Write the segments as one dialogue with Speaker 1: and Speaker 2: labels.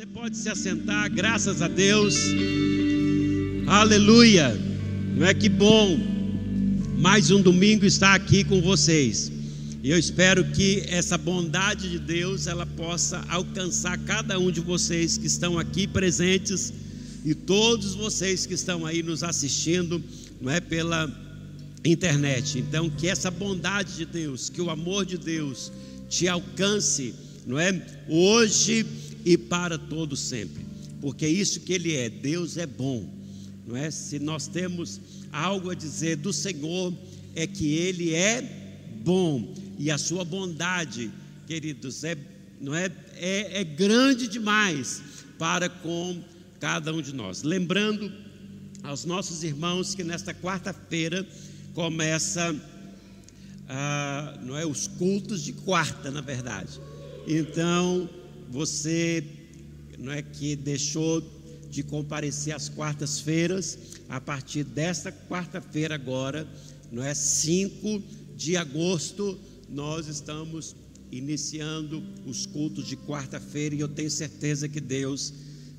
Speaker 1: Você pode se assentar, graças a Deus. Aleluia. Não é que bom mais um domingo estar aqui com vocês. E eu espero que essa bondade de Deus ela possa alcançar cada um de vocês que estão aqui presentes e todos vocês que estão aí nos assistindo, não é pela internet. Então, que essa bondade de Deus, que o amor de Deus te alcance, não é? Hoje e para todo sempre. Porque isso que ele é, Deus é bom. Não é? Se nós temos algo a dizer do Senhor, é que ele é bom e a sua bondade, queridos, é não é, é, é grande demais para com cada um de nós. Lembrando aos nossos irmãos que nesta quarta-feira começa ah, não é os cultos de quarta, na verdade. Então você não é que deixou de comparecer às quartas-feiras, a partir desta quarta-feira agora, não é 5 de agosto, nós estamos iniciando os cultos de quarta-feira e eu tenho certeza que Deus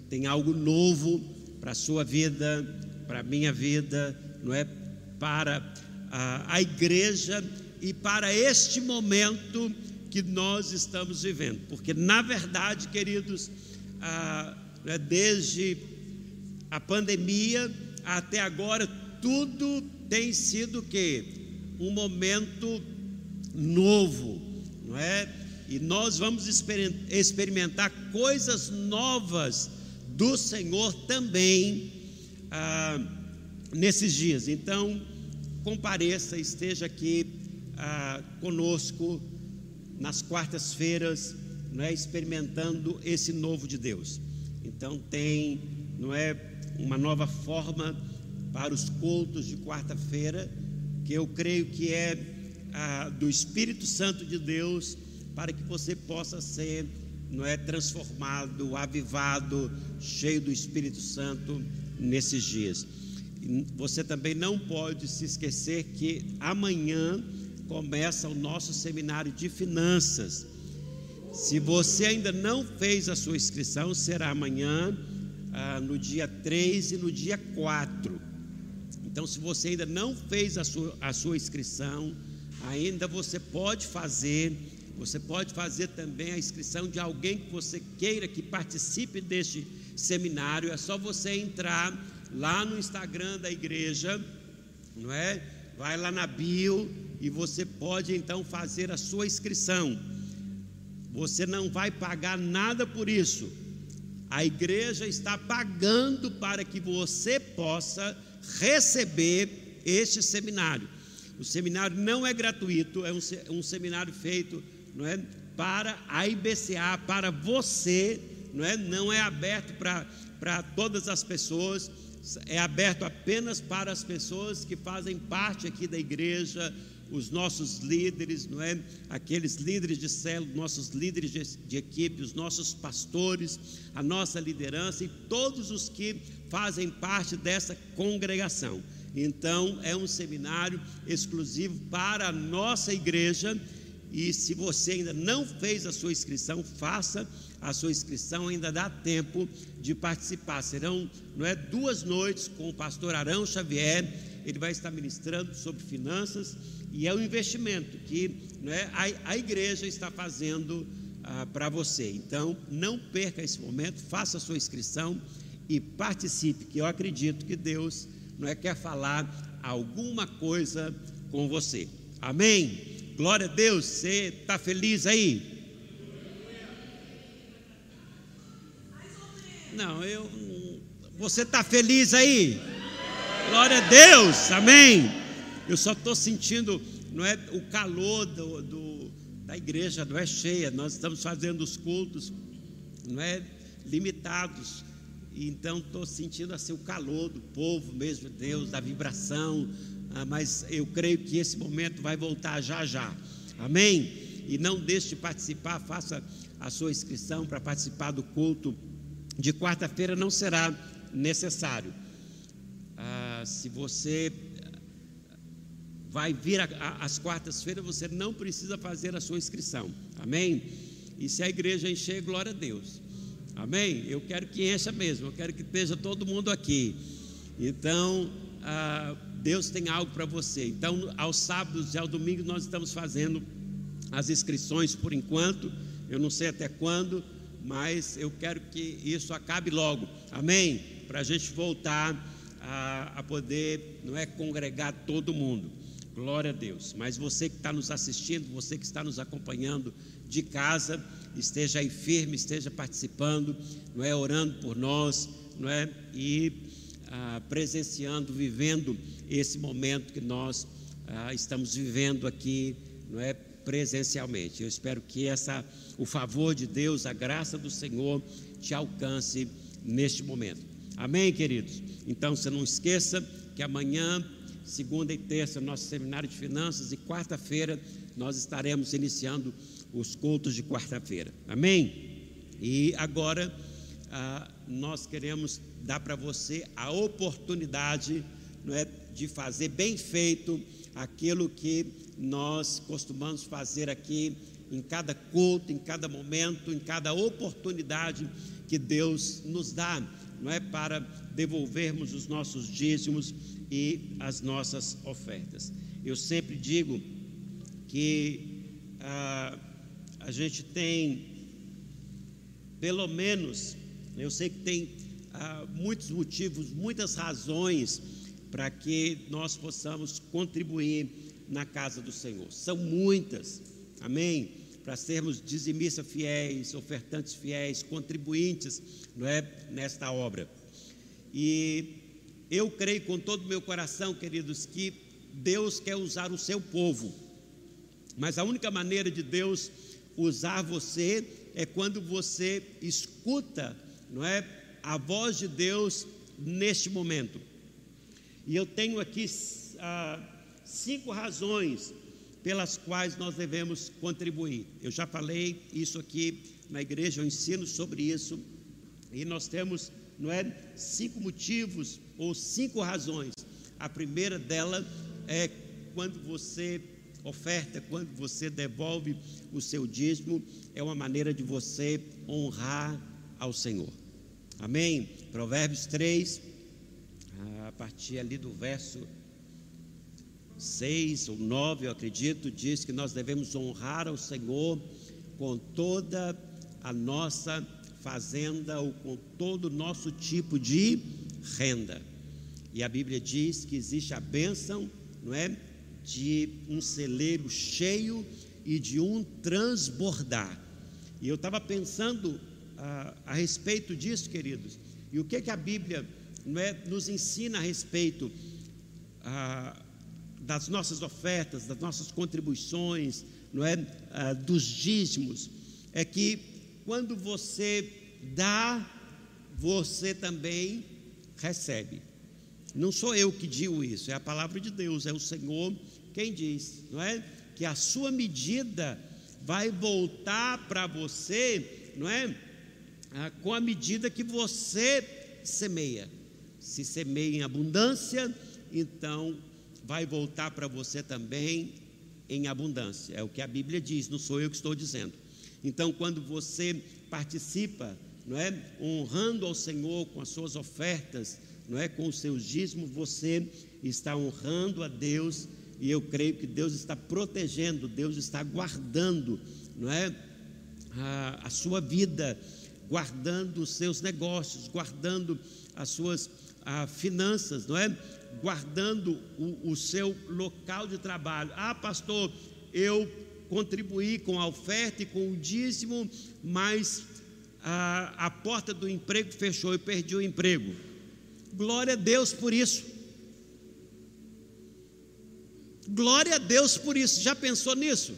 Speaker 1: tem algo novo para a sua vida, para a minha vida, não é? Para a, a igreja e para este momento que nós estamos vivendo, porque na verdade, queridos, ah, desde a pandemia até agora, tudo tem sido que um momento novo, não é? E nós vamos experimentar coisas novas do Senhor também ah, nesses dias. Então, compareça, esteja aqui ah, conosco nas quartas-feiras, não é experimentando esse novo de Deus. Então tem, não é, uma nova forma para os cultos de quarta-feira, que eu creio que é ah, do Espírito Santo de Deus, para que você possa ser, não é, transformado, avivado, cheio do Espírito Santo nesses dias. Você também não pode se esquecer que amanhã começa o nosso seminário de finanças. Se você ainda não fez a sua inscrição, será amanhã, ah, no dia 3 e no dia 4. Então, se você ainda não fez a sua, a sua inscrição, ainda você pode fazer. Você pode fazer também a inscrição de alguém que você queira que participe deste seminário. É só você entrar lá no Instagram da igreja, não é? Vai lá na bio e você pode então fazer a sua inscrição. Você não vai pagar nada por isso. A igreja está pagando para que você possa receber este seminário. O seminário não é gratuito, é um, um seminário feito não é, para a IBCA, para você, não é, não é aberto para todas as pessoas, é aberto apenas para as pessoas que fazem parte aqui da igreja, os nossos líderes, não é? Aqueles líderes de célula, nossos líderes de, de equipe, os nossos pastores, a nossa liderança e todos os que fazem parte dessa congregação. Então, é um seminário exclusivo para a nossa igreja. E se você ainda não fez a sua inscrição, faça a sua inscrição, ainda dá tempo de participar. Serão não é, duas noites com o pastor Arão Xavier, ele vai estar ministrando sobre finanças e é um investimento que né, a, a igreja está fazendo ah, para você. Então, não perca esse momento, faça a sua inscrição e participe, que eu acredito que Deus não é, quer falar alguma coisa com você. Amém? Glória a Deus, você está feliz aí? Não, eu. Você está feliz aí? Glória a Deus, amém. Eu só estou sentindo, não é o calor do, do, da igreja, não é cheia. Nós estamos fazendo os cultos, não é limitados. Então estou sentindo assim o calor do povo mesmo, Deus, da vibração. Ah, mas eu creio que esse momento vai voltar já já. Amém? E não deixe de participar, faça a sua inscrição para participar do culto de quarta-feira, não será necessário. Ah, se você vai vir às quartas-feiras, você não precisa fazer a sua inscrição. Amém? E se a igreja encher, glória a Deus. Amém? Eu quero que encha mesmo, eu quero que esteja todo mundo aqui. Então, ah, Deus tem algo para você. Então, aos sábados e ao domingo nós estamos fazendo as inscrições por enquanto. Eu não sei até quando, mas eu quero que isso acabe logo. Amém? Para a gente voltar a, a poder, não é congregar todo mundo. Glória a Deus. Mas você que está nos assistindo, você que está nos acompanhando de casa, esteja aí firme, esteja participando, não é orando por nós, não é e ah, presenciando, vivendo esse momento que nós ah, estamos vivendo aqui, não é presencialmente. Eu espero que essa o favor de Deus, a graça do Senhor te alcance neste momento. Amém, queridos. Então, você não esqueça que amanhã, segunda e terça, nosso seminário de finanças e quarta-feira nós estaremos iniciando os cultos de quarta-feira. Amém? E agora ah, nós queremos dar para você a oportunidade não é, de fazer bem feito aquilo que nós costumamos fazer aqui em cada culto, em cada momento, em cada oportunidade que Deus nos dá, não é para devolvermos os nossos dízimos e as nossas ofertas. Eu sempre digo que ah, a gente tem, pelo menos, eu sei que tem ah, muitos motivos, muitas razões para que nós possamos contribuir na casa do Senhor. São muitas, amém? Para sermos dizimistas fiéis, ofertantes fiéis, contribuintes não é, nesta obra. E eu creio com todo o meu coração, queridos, que Deus quer usar o seu povo, mas a única maneira de Deus usar você é quando você escuta, não é, a voz de Deus neste momento. E eu tenho aqui ah, cinco razões pelas quais nós devemos contribuir. Eu já falei isso aqui na igreja, eu ensino sobre isso. E nós temos, não é, cinco motivos ou cinco razões. A primeira dela é quando você oferta, quando você devolve o seu dízimo, é uma maneira de você honrar ao Senhor. Amém? Provérbios 3, a partir ali do verso 6 ou 9, eu acredito, diz que nós devemos honrar ao Senhor com toda a nossa fazenda ou com todo o nosso tipo de renda. E a Bíblia diz que existe a bênção, não é? De um celeiro cheio e de um transbordar. E eu estava pensando a, a respeito disso, queridos, e o que, que a Bíblia não é, nos ensina a respeito a, das nossas ofertas, das nossas contribuições, não é, a, dos dízimos, é que quando você dá, você também recebe. Não sou eu que digo isso, é a palavra de Deus, é o Senhor quem diz, não é? Que a sua medida vai voltar para você, não é? Ah, com a medida que você semeia. Se semeia em abundância, então vai voltar para você também em abundância. É o que a Bíblia diz, não sou eu que estou dizendo. Então, quando você participa, não é, honrando ao Senhor com as suas ofertas, não é, com os seus dízimos, você está honrando a Deus e eu creio que Deus está protegendo, Deus está guardando, não é, a, a sua vida, guardando os seus negócios, guardando as suas a, finanças, não é? Guardando o, o seu local de trabalho. Ah, pastor, eu contribuí com a oferta e com o dízimo, mas a, a porta do emprego fechou e perdi o emprego. Glória a Deus por isso. Glória a Deus por isso. Já pensou nisso?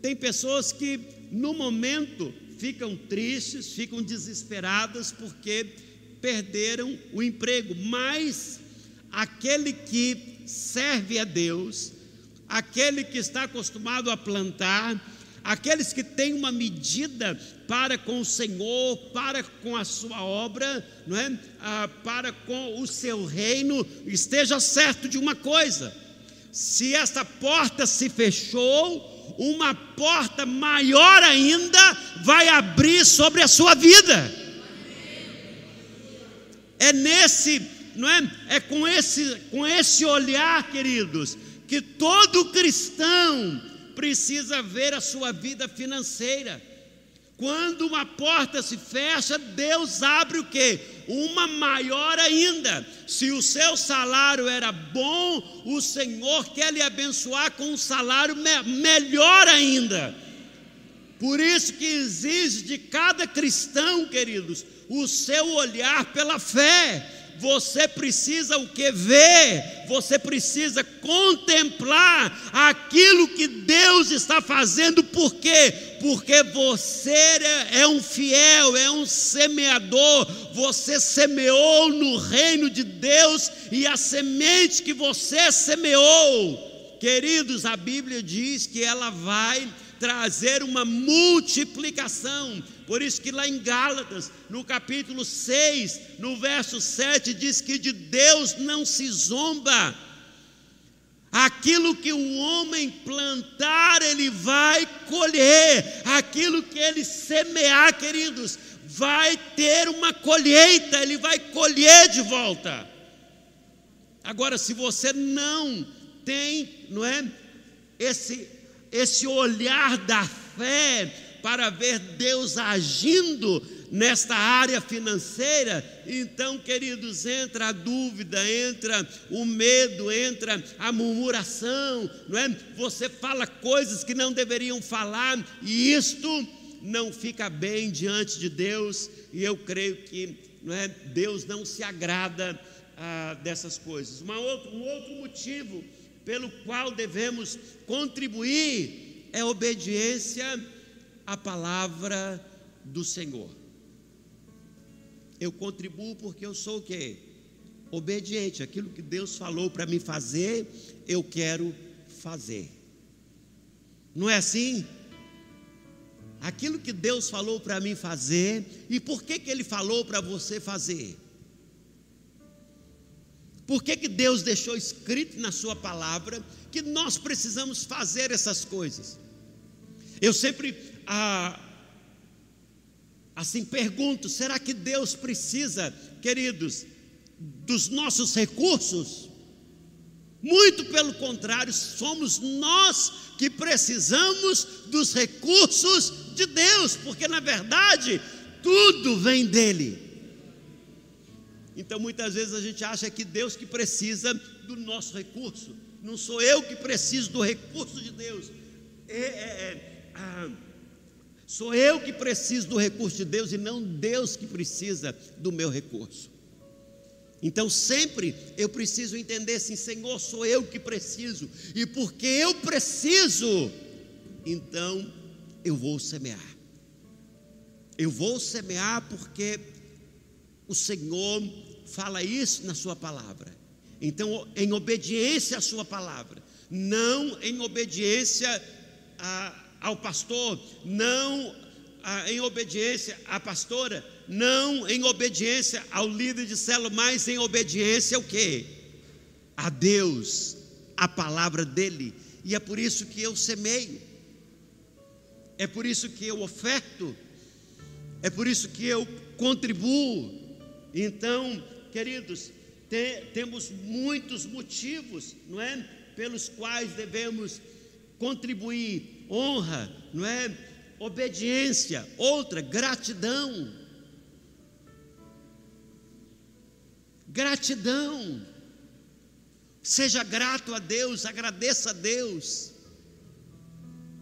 Speaker 1: Tem pessoas que no momento ficam tristes, ficam desesperadas porque perderam o emprego, mas aquele que serve a Deus, aquele que está acostumado a plantar, aqueles que têm uma medida para com o Senhor, para com a sua obra, não é? Ah, para com o seu reino, esteja certo de uma coisa: se esta porta se fechou, uma porta maior ainda vai abrir sobre a sua vida. É nesse, não é? É com esse, com esse olhar, queridos, que todo cristão precisa ver a sua vida financeira. Quando uma porta se fecha, Deus abre o quê? Uma maior ainda. Se o seu salário era bom, o Senhor quer lhe abençoar com um salário me melhor ainda. Por isso que exige de cada cristão, queridos, o seu olhar pela fé você precisa o que ver, você precisa contemplar aquilo que Deus está fazendo, por quê? Porque você é, é um fiel, é um semeador, você semeou no reino de Deus e a semente que você semeou, queridos, a Bíblia diz que ela vai trazer uma multiplicação. Por isso que lá em Gálatas, no capítulo 6, no verso 7, diz que de Deus não se zomba. Aquilo que o homem plantar, ele vai colher. Aquilo que ele semear, queridos, vai ter uma colheita, ele vai colher de volta. Agora, se você não tem, não é, esse esse olhar da fé para ver Deus agindo nesta área financeira, então, queridos, entra a dúvida, entra o medo, entra a murmuração, não é? Você fala coisas que não deveriam falar, e isto não fica bem diante de Deus, e eu creio que não é? Deus não se agrada ah, dessas coisas. Uma um outro motivo pelo qual devemos contribuir é obediência à palavra do Senhor. Eu contribuo porque eu sou o quê? Obediente. Aquilo que Deus falou para me fazer, eu quero fazer. Não é assim? Aquilo que Deus falou para mim fazer, e por que, que Ele falou para você fazer? Por que, que Deus deixou escrito na Sua palavra que nós precisamos fazer essas coisas? Eu sempre ah, assim pergunto: será que Deus precisa, queridos, dos nossos recursos? Muito pelo contrário, somos nós que precisamos dos recursos de Deus, porque na verdade tudo vem dele. Então muitas vezes a gente acha que Deus que precisa do nosso recurso, não sou eu que preciso do recurso de Deus, é, é, é, ah, sou eu que preciso do recurso de Deus e não Deus que precisa do meu recurso. Então sempre eu preciso entender assim, Senhor, sou eu que preciso, e porque eu preciso, então eu vou semear. Eu vou semear porque o Senhor fala isso na Sua palavra. Então, em obediência à Sua palavra, não em obediência a, ao pastor, não a, em obediência à pastora, não em obediência ao líder de célula, mas em obediência ao que? A Deus, a palavra dele. E é por isso que eu semeio, é por isso que eu oferto, é por isso que eu contribuo. Então, Queridos, te, temos muitos motivos, não é? Pelos quais devemos contribuir, honra, não é? Obediência, outra, gratidão. Gratidão. Seja grato a Deus, agradeça a Deus.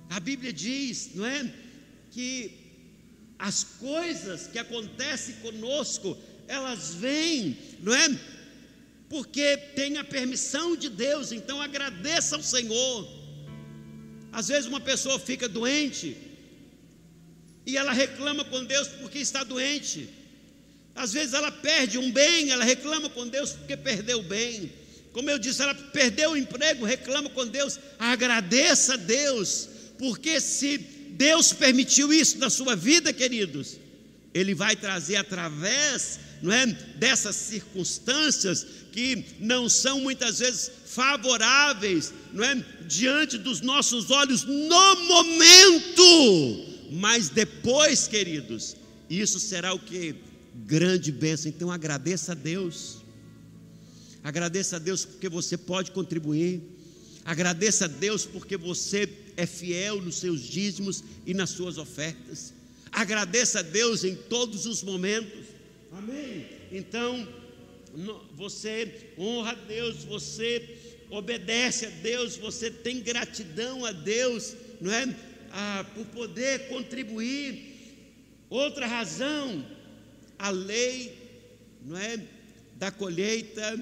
Speaker 1: A Bíblia diz, não é? Que as coisas que acontecem conosco elas vêm, não é? Porque tem a permissão de Deus, então agradeça ao Senhor. Às vezes uma pessoa fica doente e ela reclama com Deus porque está doente. Às vezes ela perde um bem, ela reclama com Deus porque perdeu o bem. Como eu disse, ela perdeu o emprego, reclama com Deus. Agradeça a Deus, porque se Deus permitiu isso na sua vida, queridos, Ele vai trazer através não é, dessas circunstâncias que não são muitas vezes favoráveis, não é, diante dos nossos olhos no momento, mas depois, queridos, isso será o que grande bênção. Então agradeça a Deus. Agradeça a Deus porque você pode contribuir. Agradeça a Deus porque você é fiel nos seus dízimos e nas suas ofertas. Agradeça a Deus em todos os momentos. Amém. Então, você honra a Deus, você obedece a Deus, você tem gratidão a Deus, não é? Ah, por poder contribuir. Outra razão, a lei, não é? Da colheita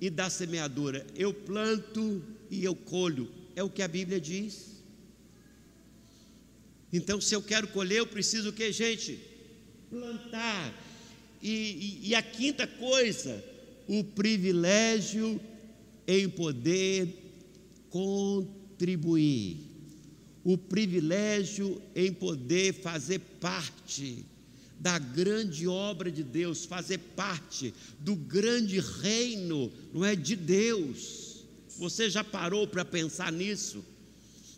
Speaker 1: e da semeadura. Eu planto e eu colho, é o que a Bíblia diz. Então, se eu quero colher, eu preciso o que, gente? Plantar. E, e, e a quinta coisa, o privilégio em poder contribuir. O privilégio em poder fazer parte da grande obra de Deus, fazer parte do grande reino, não é de Deus. Você já parou para pensar nisso?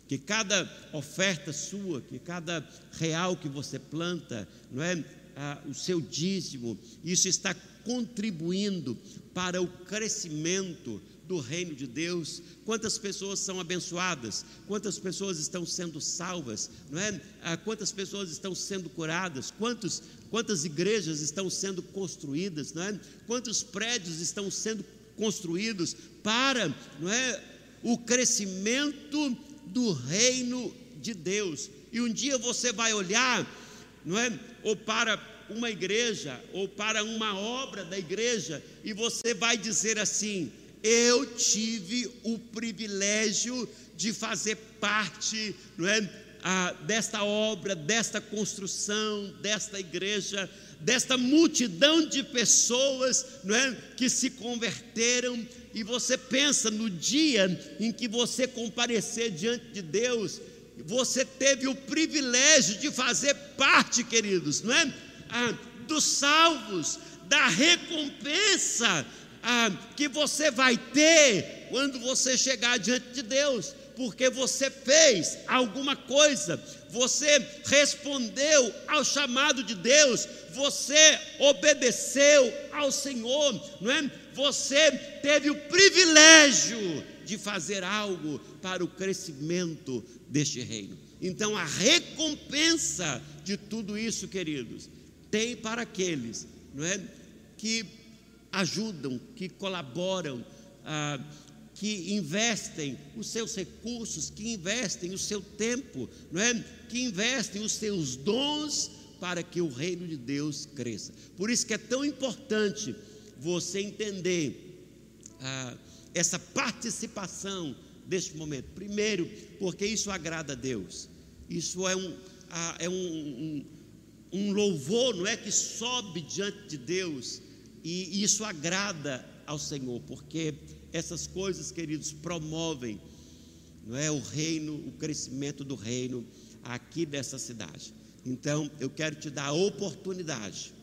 Speaker 1: Que cada oferta sua, que cada real que você planta, não é ah, o seu dízimo, isso está contribuindo para o crescimento do reino de Deus, quantas pessoas são abençoadas, quantas pessoas estão sendo salvas, não é? Ah, quantas pessoas estão sendo curadas, quantos, quantas igrejas estão sendo construídas, não é? Quantos prédios estão sendo construídos para, não é, o crescimento do reino de Deus. E um dia você vai olhar, não é, ou para uma igreja ou para uma obra da igreja e você vai dizer assim: eu tive o privilégio de fazer parte não é, ah, desta obra, desta construção, desta igreja, desta multidão de pessoas não é, que se converteram. E você pensa no dia em que você comparecer diante de Deus, você teve o privilégio de fazer parte, queridos, não é? Ah, dos salvos, da recompensa ah, que você vai ter quando você chegar diante de Deus, porque você fez alguma coisa, você respondeu ao chamado de Deus, você obedeceu ao Senhor, não é? Você teve o privilégio de fazer algo para o crescimento deste reino. Então, a recompensa de tudo isso, queridos, tem para aqueles, não é? Que ajudam, que colaboram, ah, que investem os seus recursos, que investem o seu tempo, não é? que investem os seus dons para que o reino de Deus cresça. Por isso que é tão importante você entender ah, essa participação deste momento. Primeiro, porque isso agrada a Deus. Isso é um, é um, um, um louvor, não é que sobe diante de Deus e isso agrada ao Senhor, porque essas coisas, queridos, promovem não é o reino, o crescimento do reino aqui dessa cidade. Então, eu quero te dar a oportunidade.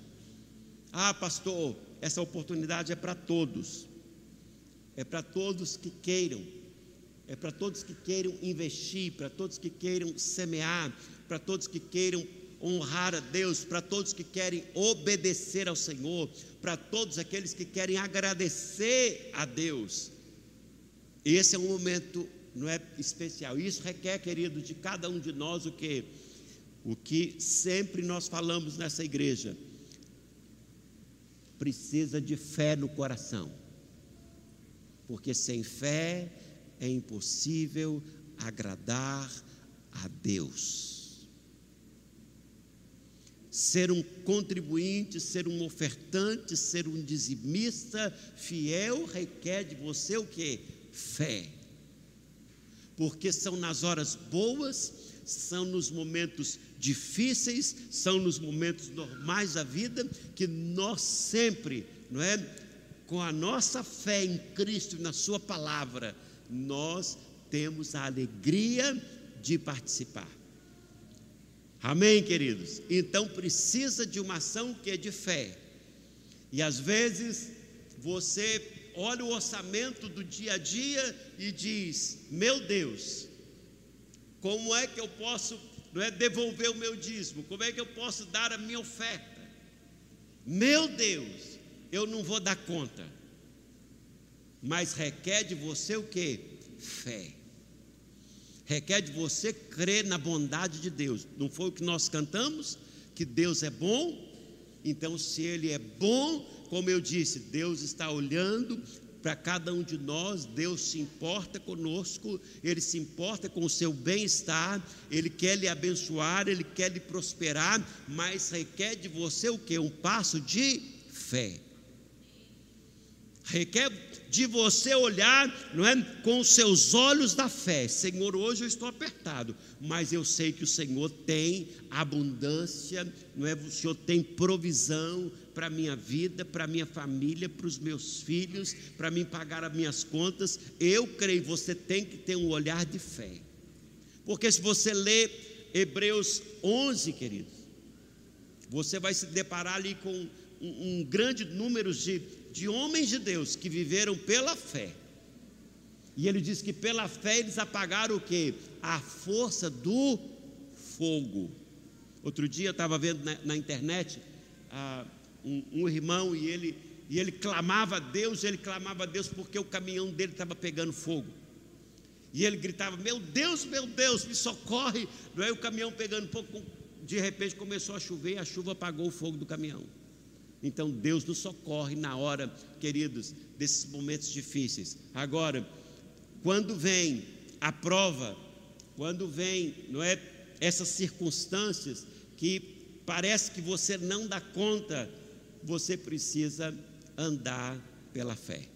Speaker 1: Ah, pastor, essa oportunidade é para todos. É para todos que queiram. É para todos que queiram investir, para todos que queiram semear, para todos que queiram honrar a Deus, para todos que querem obedecer ao Senhor, para todos aqueles que querem agradecer a Deus. Esse é um momento não é especial. Isso requer, querido, de cada um de nós o que o que sempre nós falamos nessa igreja. Precisa de fé no coração. Porque sem fé é impossível agradar a Deus. Ser um contribuinte, ser um ofertante, ser um dizimista fiel requer de você o que? Fé. Porque são nas horas boas, são nos momentos difíceis, são nos momentos normais da vida que nós sempre, não é? Com a nossa fé em Cristo e na Sua palavra, nós temos a alegria de participar. Amém, queridos? Então precisa de uma ação que é de fé. E às vezes você olha o orçamento do dia a dia e diz: Meu Deus, como é que eu posso não é, devolver o meu dízimo? Como é que eu posso dar a minha oferta? Meu Deus, eu não vou dar conta. Mas requer de você o que? Fé. Requer de você crer na bondade de Deus. Não foi o que nós cantamos? Que Deus é bom? Então, se Ele é bom, como eu disse, Deus está olhando para cada um de nós, Deus se importa conosco, Ele se importa com o seu bem-estar, Ele quer lhe abençoar, Ele quer lhe prosperar, mas requer de você o que? Um passo de fé. Requer de você olhar, não é, com os seus olhos da fé. Senhor, hoje eu estou apertado, mas eu sei que o Senhor tem abundância, não é? O Senhor tem provisão para minha vida, para minha família, para os meus filhos, para mim pagar as minhas contas. Eu creio, você tem que ter um olhar de fé. Porque se você ler Hebreus 11, queridos, você vai se deparar ali com um, um grande número de de homens de Deus que viveram pela fé. E ele diz que pela fé eles apagaram o que? A força do fogo. Outro dia eu estava vendo na, na internet ah, um, um, irmão e ele, e ele clamava a Deus, ele clamava a Deus porque o caminhão dele estava pegando fogo. E ele gritava: Meu Deus, meu Deus, me socorre. Não é o caminhão pegando fogo. De repente começou a chover e a chuva apagou o fogo do caminhão. Então Deus nos socorre na hora, queridos, desses momentos difíceis. Agora, quando vem a prova, quando vem, não é, essas circunstâncias que parece que você não dá conta, você precisa andar pela fé.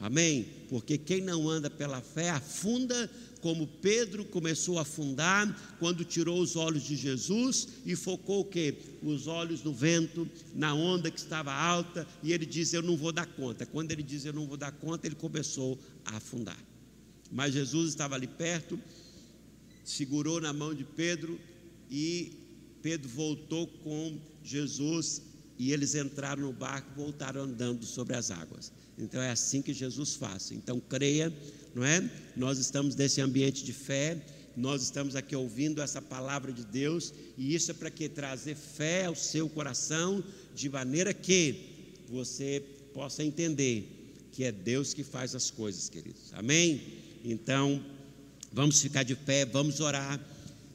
Speaker 1: Amém? Porque quem não anda pela fé afunda como Pedro começou a afundar quando tirou os olhos de Jesus e focou o quê? Os olhos no vento, na onda que estava alta, e ele diz: Eu não vou dar conta. Quando ele diz: Eu não vou dar conta, ele começou a afundar. Mas Jesus estava ali perto, segurou na mão de Pedro e Pedro voltou com Jesus e eles entraram no barco voltaram andando sobre as águas. Então é assim que Jesus faz. Então creia não é? Nós estamos nesse ambiente de fé, nós estamos aqui ouvindo essa palavra de Deus, e isso é para que trazer fé ao seu coração, de maneira que você possa entender que é Deus que faz as coisas, queridos. Amém? Então, vamos ficar de pé, vamos orar.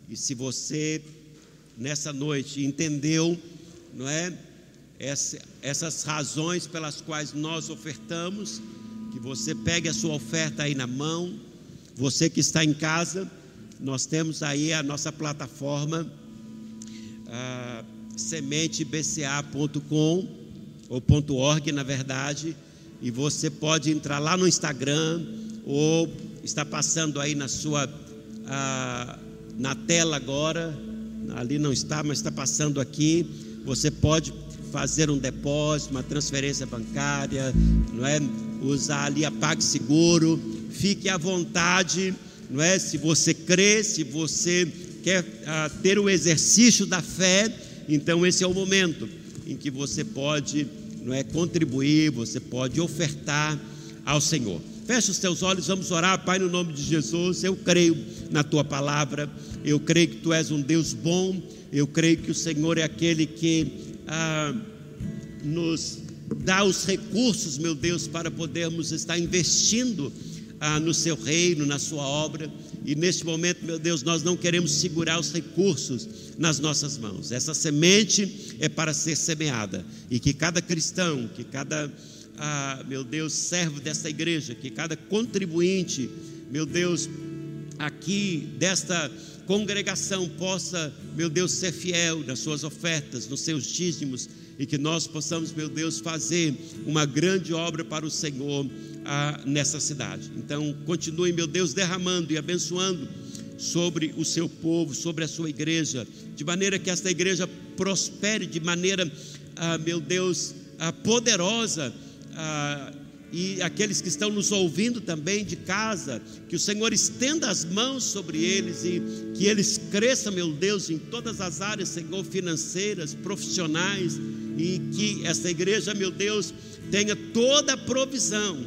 Speaker 1: E se você nessa noite entendeu, não é? Essa, essas razões pelas quais nós ofertamos, que você pegue a sua oferta aí na mão. Você que está em casa, nós temos aí a nossa plataforma ah, sementebca.com ou .org na verdade, e você pode entrar lá no Instagram ou está passando aí na sua ah, na tela agora, ali não está, mas está passando aqui. Você pode fazer um depósito, uma transferência bancária, não é? Usar ali a PagSeguro, fique à vontade, não é? Se você crê, se você quer ah, ter o exercício da fé, então esse é o momento em que você pode, não é, contribuir, você pode ofertar ao Senhor. Feche os teus olhos, vamos orar, Pai, no nome de Jesus. Eu creio na tua palavra, eu creio que tu és um Deus bom, eu creio que o Senhor é aquele que ah, nos dá os recursos, meu Deus, para podermos estar investindo ah, no seu reino, na sua obra. E neste momento, meu Deus, nós não queremos segurar os recursos nas nossas mãos. Essa semente é para ser semeada. E que cada cristão, que cada, ah, meu Deus, servo desta igreja, que cada contribuinte, meu Deus, aqui desta congregação possa, meu Deus, ser fiel nas suas ofertas, nos seus dízimos e que nós possamos, meu Deus, fazer uma grande obra para o Senhor ah, nessa cidade. Então, continue, meu Deus, derramando e abençoando sobre o seu povo, sobre a sua igreja, de maneira que esta igreja prospere de maneira, ah, meu Deus, ah, poderosa. Ah, e aqueles que estão nos ouvindo também de casa, que o Senhor estenda as mãos sobre eles e que eles cresçam, meu Deus, em todas as áreas, Senhor, financeiras, profissionais, e que essa igreja, meu Deus, tenha toda a provisão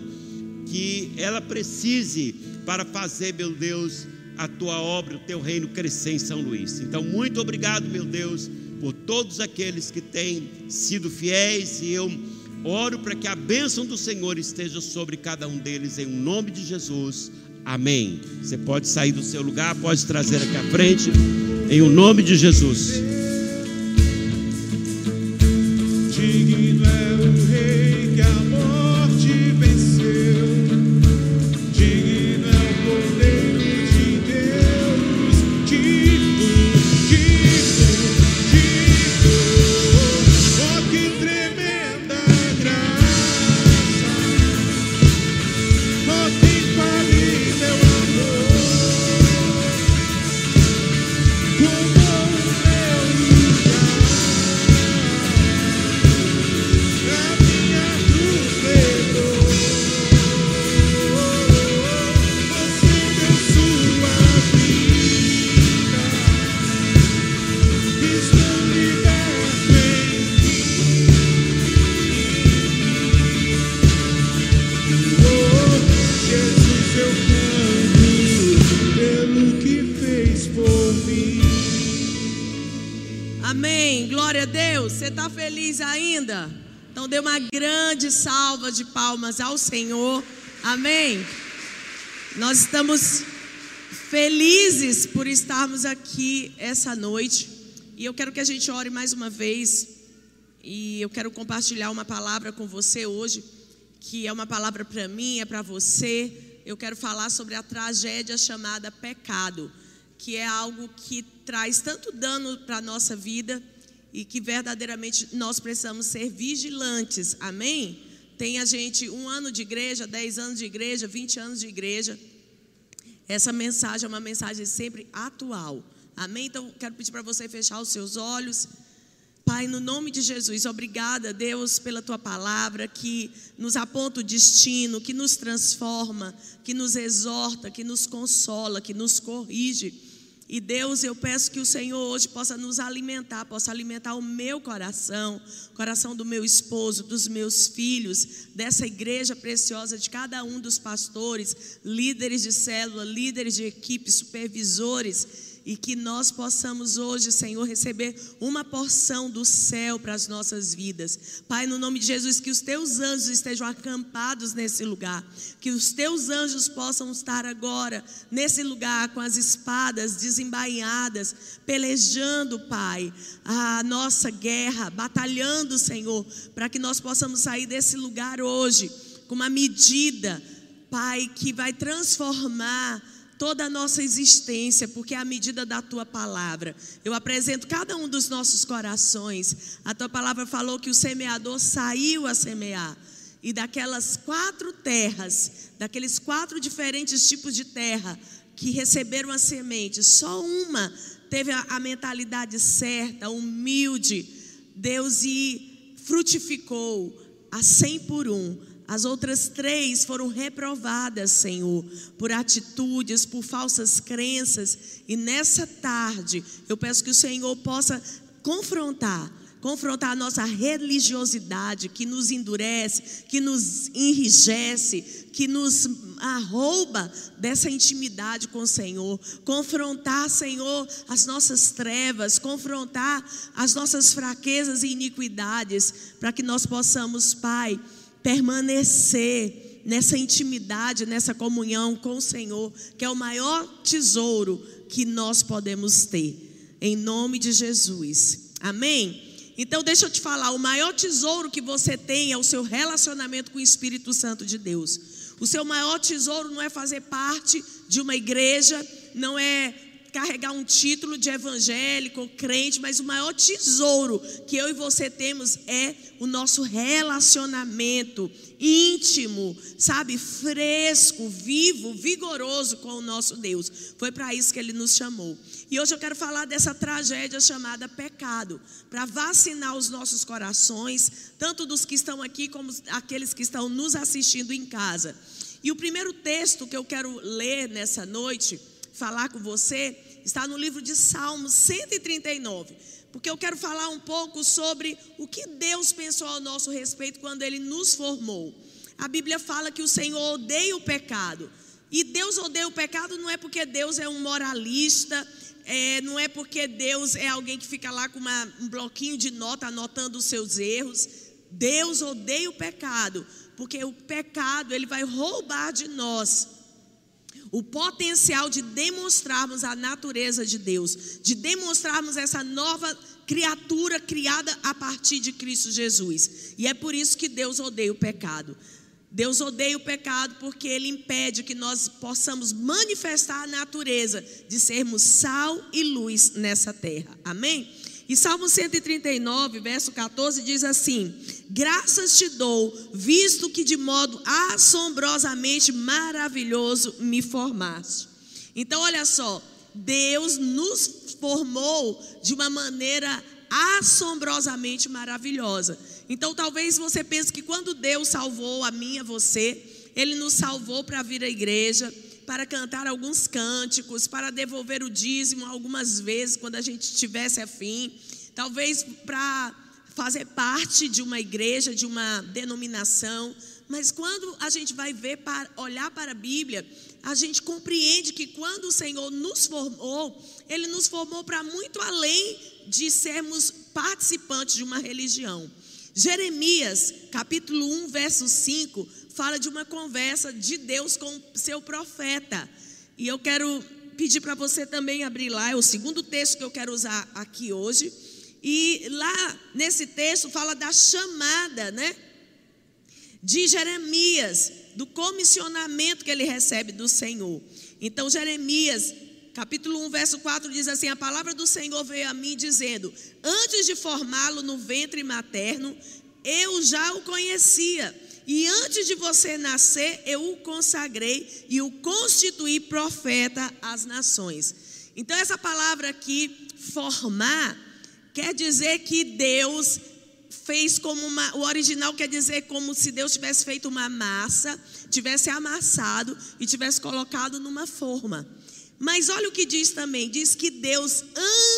Speaker 1: que ela precise para fazer, meu Deus, a tua obra, o teu reino crescer em São Luís. Então, muito obrigado, meu Deus, por todos aqueles que têm sido fiéis e eu oro para que a bênção do Senhor esteja sobre cada um deles em nome de Jesus. Amém. Você pode sair do seu lugar, pode trazer aqui à frente, em o nome de Jesus.
Speaker 2: Você
Speaker 3: está feliz ainda? Então dê uma grande salva de palmas ao Senhor. Amém. Nós estamos felizes por estarmos aqui essa noite. E eu quero que a gente ore mais uma vez. E eu quero compartilhar uma palavra com você hoje, que é uma palavra para mim, é para você. Eu quero falar sobre a tragédia chamada pecado, que é algo que traz tanto dano para a nossa vida e que verdadeiramente nós precisamos ser vigilantes. Amém? Tem a gente um ano de igreja, dez anos de igreja, vinte anos de igreja. Essa mensagem é uma mensagem sempre atual. Amém? Então, quero pedir para você fechar os seus olhos. Pai, no nome de Jesus, obrigada, Deus, pela tua palavra que nos aponta o destino, que nos transforma, que nos exorta, que nos consola, que nos corrige. E Deus, eu peço que o Senhor hoje possa nos alimentar, possa alimentar o meu coração, o coração do meu esposo, dos meus filhos, dessa igreja preciosa, de cada um dos pastores, líderes de célula, líderes de equipe, supervisores e que nós possamos hoje, Senhor, receber uma porção do céu para as nossas vidas. Pai, no nome de Jesus, que os teus anjos estejam acampados nesse lugar, que os teus anjos possam estar agora nesse lugar com as espadas desembainhadas, pelejando, Pai, a nossa guerra, batalhando, Senhor, para que nós possamos sair desse lugar hoje com uma medida, Pai, que vai transformar toda a nossa existência, porque é a medida da tua palavra. Eu apresento cada um dos nossos corações. A tua palavra falou que o semeador saiu a semear. E daquelas quatro terras, daqueles quatro diferentes tipos de terra que receberam a semente, só uma teve a, a mentalidade certa, humilde. Deus e frutificou a cem por um. As outras três foram reprovadas, Senhor, por atitudes, por falsas crenças. E nessa tarde, eu peço que o Senhor possa confrontar confrontar a nossa religiosidade que nos endurece, que nos enrijece, que nos arrouba dessa intimidade com o Senhor. Confrontar, Senhor, as nossas trevas, confrontar as nossas fraquezas e iniquidades, para que nós possamos, Pai, permanecer nessa intimidade, nessa comunhão com o Senhor, que é o maior tesouro que nós podemos ter. Em nome de Jesus. Amém? Então, deixa eu te falar: o maior tesouro que você tem é o seu relacionamento com o Espírito Santo de Deus. O seu maior tesouro não é fazer parte de uma igreja, não é carregar um título de evangélico, crente, mas o maior tesouro que eu e você temos é o nosso relacionamento íntimo, sabe, fresco, vivo, vigoroso com o nosso Deus. Foi para isso que ele nos chamou. E hoje eu quero falar dessa tragédia chamada pecado, para vacinar os nossos corações, tanto dos que estão aqui como aqueles que estão nos assistindo em casa. E o primeiro texto que eu quero ler nessa noite, falar com você, está no livro de Salmos 139. Porque eu quero falar um pouco sobre o que Deus pensou ao nosso respeito quando Ele nos formou. A Bíblia fala que o Senhor odeia o pecado. E Deus odeia o pecado não é porque Deus é um moralista, é, não é porque Deus é alguém que fica lá com uma- um bloquinho de nota anotando os seus erros. Deus odeia o pecado, porque o pecado ele vai roubar de nós o potencial de demonstrarmos a natureza de Deus, de demonstrarmos essa nova criatura criada a partir de Cristo Jesus. E é por isso que Deus odeia o pecado. Deus odeia o pecado porque ele impede que nós possamos manifestar a natureza de sermos sal e luz nessa terra. Amém? E Salmo 139, verso 14 diz assim: Graças te dou, visto que de modo assombrosamente maravilhoso me formaste. Então, olha só, Deus nos formou de uma maneira assombrosamente maravilhosa. Então, talvez você pense que quando Deus salvou a mim e a você, Ele nos salvou para vir à igreja, para cantar alguns cânticos, para devolver o dízimo algumas vezes quando a gente tivesse afim, talvez para fazer parte de uma igreja, de uma denominação. Mas quando a gente vai ver, para, olhar para a Bíblia, a gente compreende que quando o Senhor nos formou, Ele nos formou para muito além de sermos participantes de uma religião. Jeremias, capítulo 1, verso 5, fala de uma conversa de Deus com seu profeta. E eu quero pedir para você também abrir lá, é o segundo texto que eu quero usar aqui hoje. E lá nesse texto fala da chamada, né? De Jeremias, do comissionamento que ele recebe do Senhor. Então, Jeremias, capítulo 1, verso 4 diz assim: A palavra do Senhor veio a mim dizendo: Antes de formá-lo no ventre materno, eu já o conhecia. E antes de você nascer, eu o consagrei e o constituí profeta às nações. Então, essa palavra aqui, formar, quer dizer que Deus fez como uma. O original quer dizer como se Deus tivesse feito uma massa, tivesse amassado e tivesse colocado numa forma. Mas olha o que diz também: diz que Deus,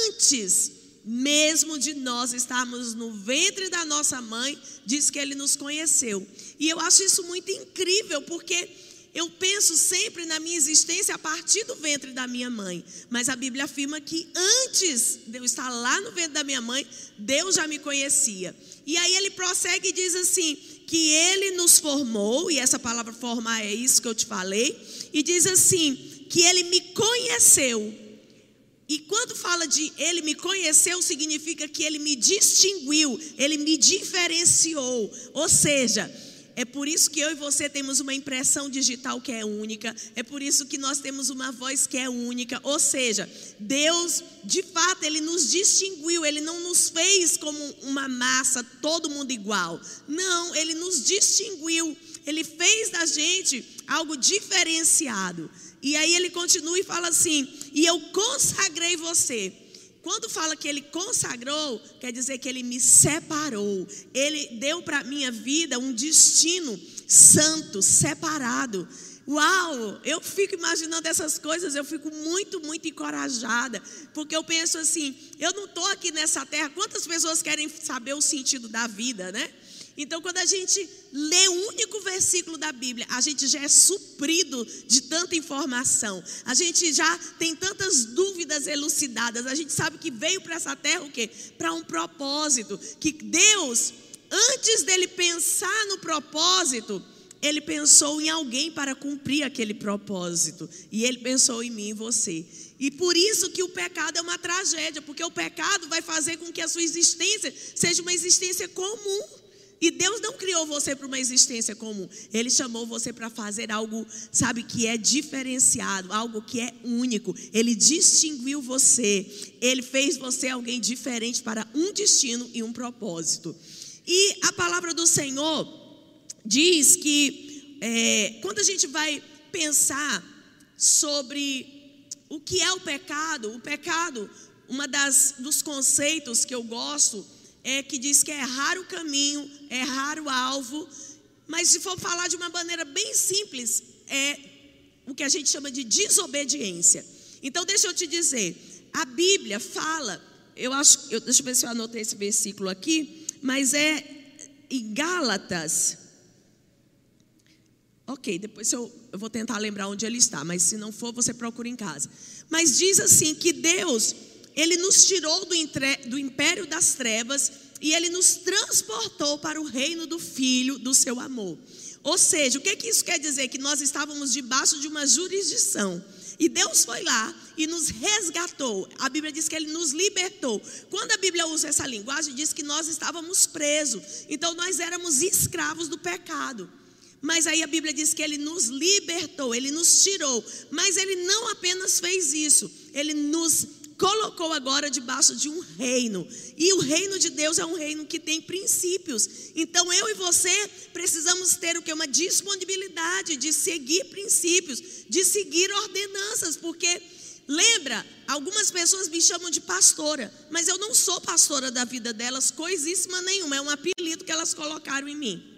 Speaker 3: antes mesmo de nós estarmos no ventre da nossa mãe, diz que Ele nos conheceu. E eu acho isso muito incrível, porque eu penso sempre na minha existência a partir do ventre da minha mãe. Mas a Bíblia afirma que antes de eu estar lá no ventre da minha mãe, Deus já me conhecia. E aí ele prossegue e diz assim: que ele nos formou, e essa palavra formar é isso que eu te falei, e diz assim: que ele me conheceu. E quando fala de ele me conheceu, significa que ele me distinguiu, ele me diferenciou. Ou seja, é por isso que eu e você temos uma impressão digital que é única, é por isso que nós temos uma voz que é única. Ou seja, Deus, de fato, ele nos distinguiu, ele não nos fez como uma massa, todo mundo igual. Não, ele nos distinguiu, ele fez da gente algo diferenciado. E aí ele continua e fala assim: E eu consagrei você. Quando fala que ele consagrou, quer dizer que ele me separou. Ele deu para minha vida um destino santo, separado. Uau, eu fico imaginando essas coisas, eu fico muito, muito encorajada, porque eu penso assim: eu não estou aqui nessa terra. Quantas pessoas querem saber o sentido da vida, né? Então, quando a gente lê o único versículo da Bíblia, a gente já é suprido de tanta informação. A gente já tem tantas dúvidas elucidadas. A gente sabe que veio para essa terra o quê? Para um propósito. Que Deus, antes dele pensar no propósito, ele pensou em alguém para cumprir aquele propósito. E ele pensou em mim e você. E por isso que o pecado é uma tragédia, porque o pecado vai fazer com que a sua existência seja uma existência comum. E Deus não criou você para uma existência comum. Ele chamou você para fazer algo, sabe, que é diferenciado, algo que é único. Ele distinguiu você. Ele fez você alguém diferente para um destino e um propósito. E a palavra do Senhor diz que é, quando a gente vai pensar sobre o que é o pecado, o pecado, uma das dos conceitos que eu gosto é que diz que é errar o caminho, é errar o alvo, mas se for falar de uma maneira bem simples, é o que a gente chama de desobediência. Então, deixa eu te dizer, a Bíblia fala, eu acho, eu, deixa eu ver se eu anotei esse versículo aqui, mas é em Gálatas. Ok, depois eu, eu vou tentar lembrar onde ele está, mas se não for, você procura em casa. Mas diz assim que Deus, ele nos tirou do, entre, do império das trevas e ele nos transportou para o reino do Filho do seu amor. Ou seja, o que, que isso quer dizer? Que nós estávamos debaixo de uma jurisdição. E Deus foi lá e nos resgatou. A Bíblia diz que Ele nos libertou. Quando a Bíblia usa essa linguagem, diz que nós estávamos presos. Então nós éramos escravos do pecado. Mas aí a Bíblia diz que Ele nos libertou, Ele nos tirou. Mas Ele não apenas fez isso, Ele nos colocou agora debaixo de um reino. E o reino de Deus é um reino que tem princípios. Então eu e você precisamos ter o que uma disponibilidade de seguir princípios, de seguir ordenanças, porque lembra, algumas pessoas me chamam de pastora, mas eu não sou pastora da vida delas, coisíssima nenhuma, é um apelido que elas colocaram em mim.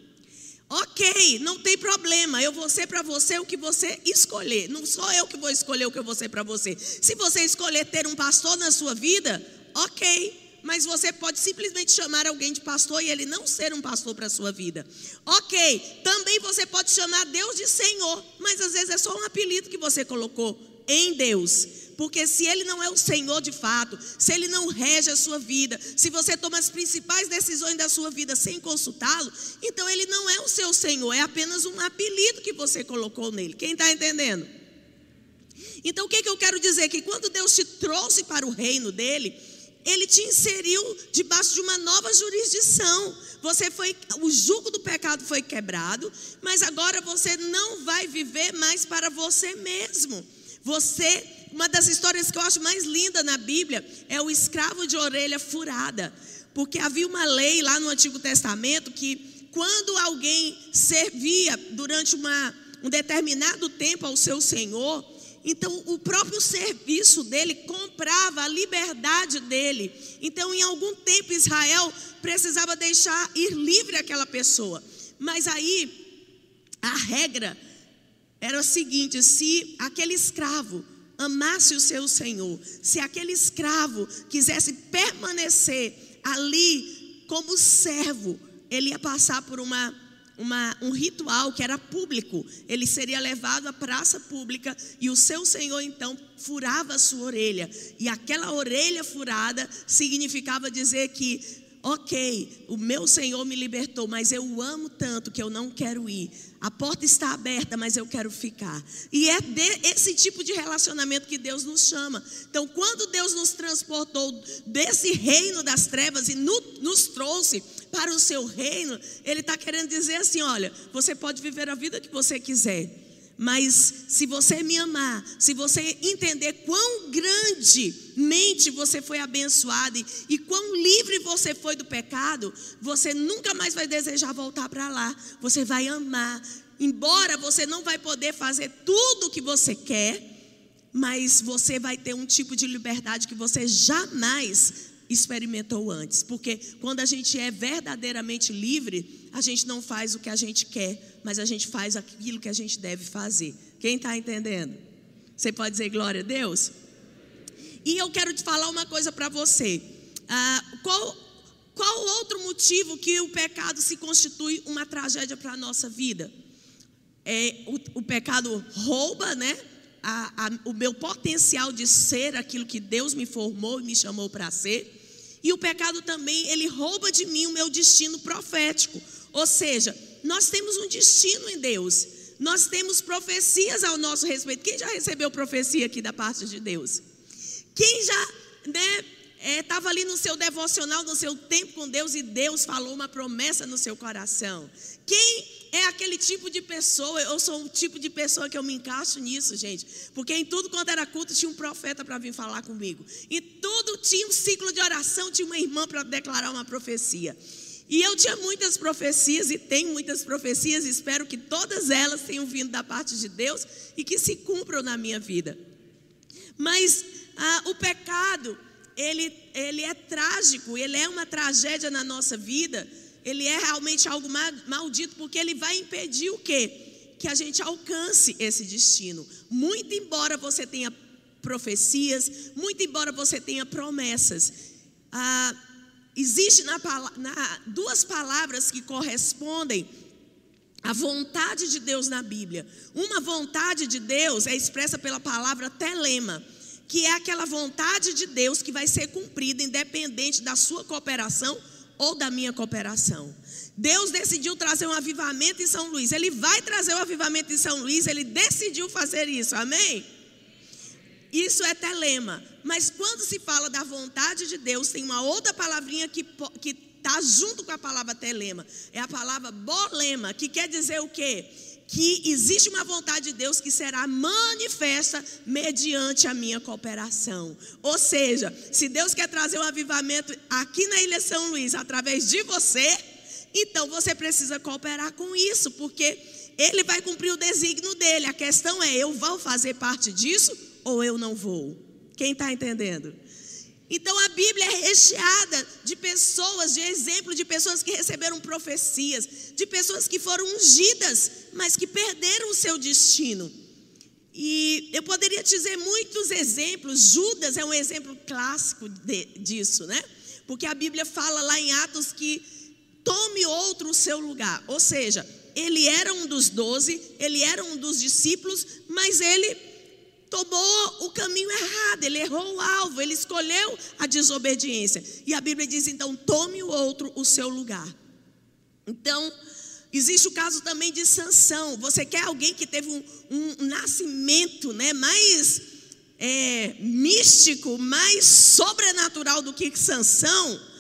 Speaker 3: Ok, não tem problema. Eu vou ser para você o que você escolher. Não sou eu que vou escolher o que eu vou ser para você. Se você escolher ter um pastor na sua vida, ok. Mas você pode simplesmente chamar alguém de pastor e ele não ser um pastor para a sua vida. Ok, também você pode chamar Deus de Senhor, mas às vezes é só um apelido que você colocou em Deus. Porque se ele não é o Senhor de fato, se ele não rege a sua vida, se você toma as principais decisões da sua vida sem consultá-lo, então ele não é o seu Senhor, é apenas um apelido que você colocou nele. Quem está entendendo? Então o que, que eu quero dizer? Que quando Deus te trouxe para o reino dele, ele te inseriu debaixo de uma nova jurisdição. Você foi, o jugo do pecado foi quebrado, mas agora você não vai viver mais para você mesmo. Você uma das histórias que eu acho mais linda na Bíblia é o escravo de orelha furada. Porque havia uma lei lá no Antigo Testamento que quando alguém servia durante uma, um determinado tempo ao seu senhor, então o próprio serviço dele comprava a liberdade dele. Então, em algum tempo, Israel precisava deixar ir livre aquela pessoa. Mas aí, a regra era a seguinte: se aquele escravo amasse o seu senhor, se aquele escravo quisesse permanecer ali como servo, ele ia passar por uma, uma, um ritual que era público. Ele seria levado à praça pública e o seu senhor então furava a sua orelha. E aquela orelha furada significava dizer que ok, o meu Senhor me libertou, mas eu o amo tanto que eu não quero ir. A porta está aberta, mas eu quero ficar. E é esse tipo de relacionamento que Deus nos chama. Então, quando Deus nos transportou desse reino das trevas e no, nos trouxe para o seu reino, Ele está querendo dizer assim: olha, você pode viver a vida que você quiser. Mas se você me amar, se você entender quão grandemente você foi abençoado e, e quão livre você foi do pecado, você nunca mais vai desejar voltar para lá. Você vai amar. Embora você não vai poder fazer tudo o que você quer, mas você vai ter um tipo de liberdade que você jamais experimentou antes. Porque quando a gente é verdadeiramente livre, a gente não faz o que a gente quer, mas a gente faz aquilo que a gente deve fazer. Quem está entendendo? Você pode dizer glória a Deus? E eu quero te falar uma coisa para você. Ah, qual, qual outro motivo que o pecado se constitui uma tragédia para a nossa vida? É, o, o pecado rouba, né? A, a, o meu potencial de ser aquilo que Deus me formou e me chamou para ser. E o pecado também, ele rouba de mim o meu destino profético. Ou seja, nós temos um destino em Deus. Nós temos profecias ao nosso respeito. Quem já recebeu profecia aqui da parte de Deus? Quem já, né, estava é, ali no seu devocional, no seu tempo com Deus e Deus falou uma promessa no seu coração? Quem é aquele tipo de pessoa? Eu sou um tipo de pessoa que eu me encaixo nisso, gente. Porque em tudo quanto era culto tinha um profeta para vir falar comigo. E tudo tinha um ciclo de oração, tinha uma irmã para declarar uma profecia. E eu tinha muitas profecias e tenho muitas profecias, espero que todas elas tenham vindo da parte de Deus e que se cumpram na minha vida. Mas ah, o pecado, ele, ele é trágico, ele é uma tragédia na nossa vida, ele é realmente algo maldito, porque ele vai impedir o quê? Que a gente alcance esse destino. Muito embora você tenha profecias, muito embora você tenha promessas. Ah, existe na, na, duas palavras que correspondem a vontade de Deus na Bíblia. Uma vontade de Deus é expressa pela palavra telema, que é aquela vontade de Deus que vai ser cumprida independente da sua cooperação ou da minha cooperação. Deus decidiu trazer um avivamento em São Luís. Ele vai trazer o um avivamento em São Luís, ele decidiu fazer isso. Amém? Isso é telema. Mas quando se fala da vontade de Deus, tem uma outra palavrinha que que está junto com a palavra telema. É a palavra bolema, que quer dizer o quê? Que existe uma vontade de Deus que será manifesta mediante a minha cooperação. Ou seja, se Deus quer trazer um avivamento aqui na Ilha São Luís através de você, então você precisa cooperar com isso, porque ele vai cumprir o desígnio dele. A questão é: eu vou fazer parte disso ou eu não vou? Quem está entendendo? Então a Bíblia é recheada de pessoas, de exemplo de pessoas que receberam profecias, de pessoas que foram ungidas, mas que perderam o seu destino. E eu poderia dizer muitos exemplos, Judas é um exemplo clássico de, disso, né? Porque a Bíblia fala lá em Atos que tome outro o seu lugar. Ou seja, ele era um dos doze, ele era um dos discípulos, mas ele tomou o caminho errado, ele errou o alvo, ele escolheu a desobediência. E a Bíblia diz então: tome o outro o seu lugar. Então, existe o caso também de Sansão. Você quer alguém que teve um, um nascimento né, mais é, místico, mais sobrenatural do que Sansão?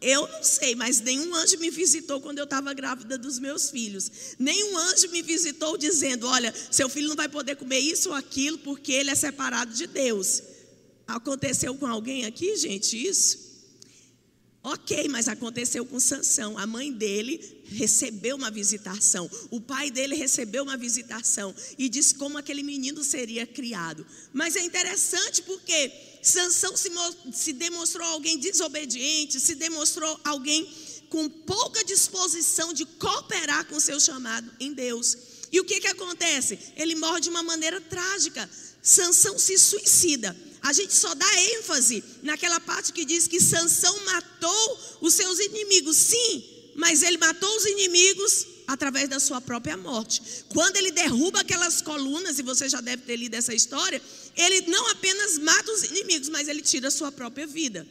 Speaker 3: Eu não sei, mas nenhum anjo me visitou quando eu estava grávida dos meus filhos. Nenhum anjo me visitou dizendo: olha, seu filho não vai poder comer isso ou aquilo porque ele é separado de Deus. Aconteceu com alguém aqui, gente, isso? Ok, mas aconteceu com Sansão. A mãe dele recebeu uma visitação. O pai dele recebeu uma visitação e disse como aquele menino seria criado. Mas é interessante porque Sansão se, se demonstrou alguém desobediente, se demonstrou alguém com pouca disposição de cooperar com o seu chamado em Deus. E o que, que acontece? Ele morre de uma maneira trágica. Sansão se suicida. A gente só dá ênfase naquela parte que diz que Sansão matou os seus inimigos. Sim, mas ele matou os inimigos através da sua própria morte. Quando ele derruba aquelas colunas, e você já deve ter lido essa história, ele não apenas mata os inimigos, mas ele tira a sua própria vida.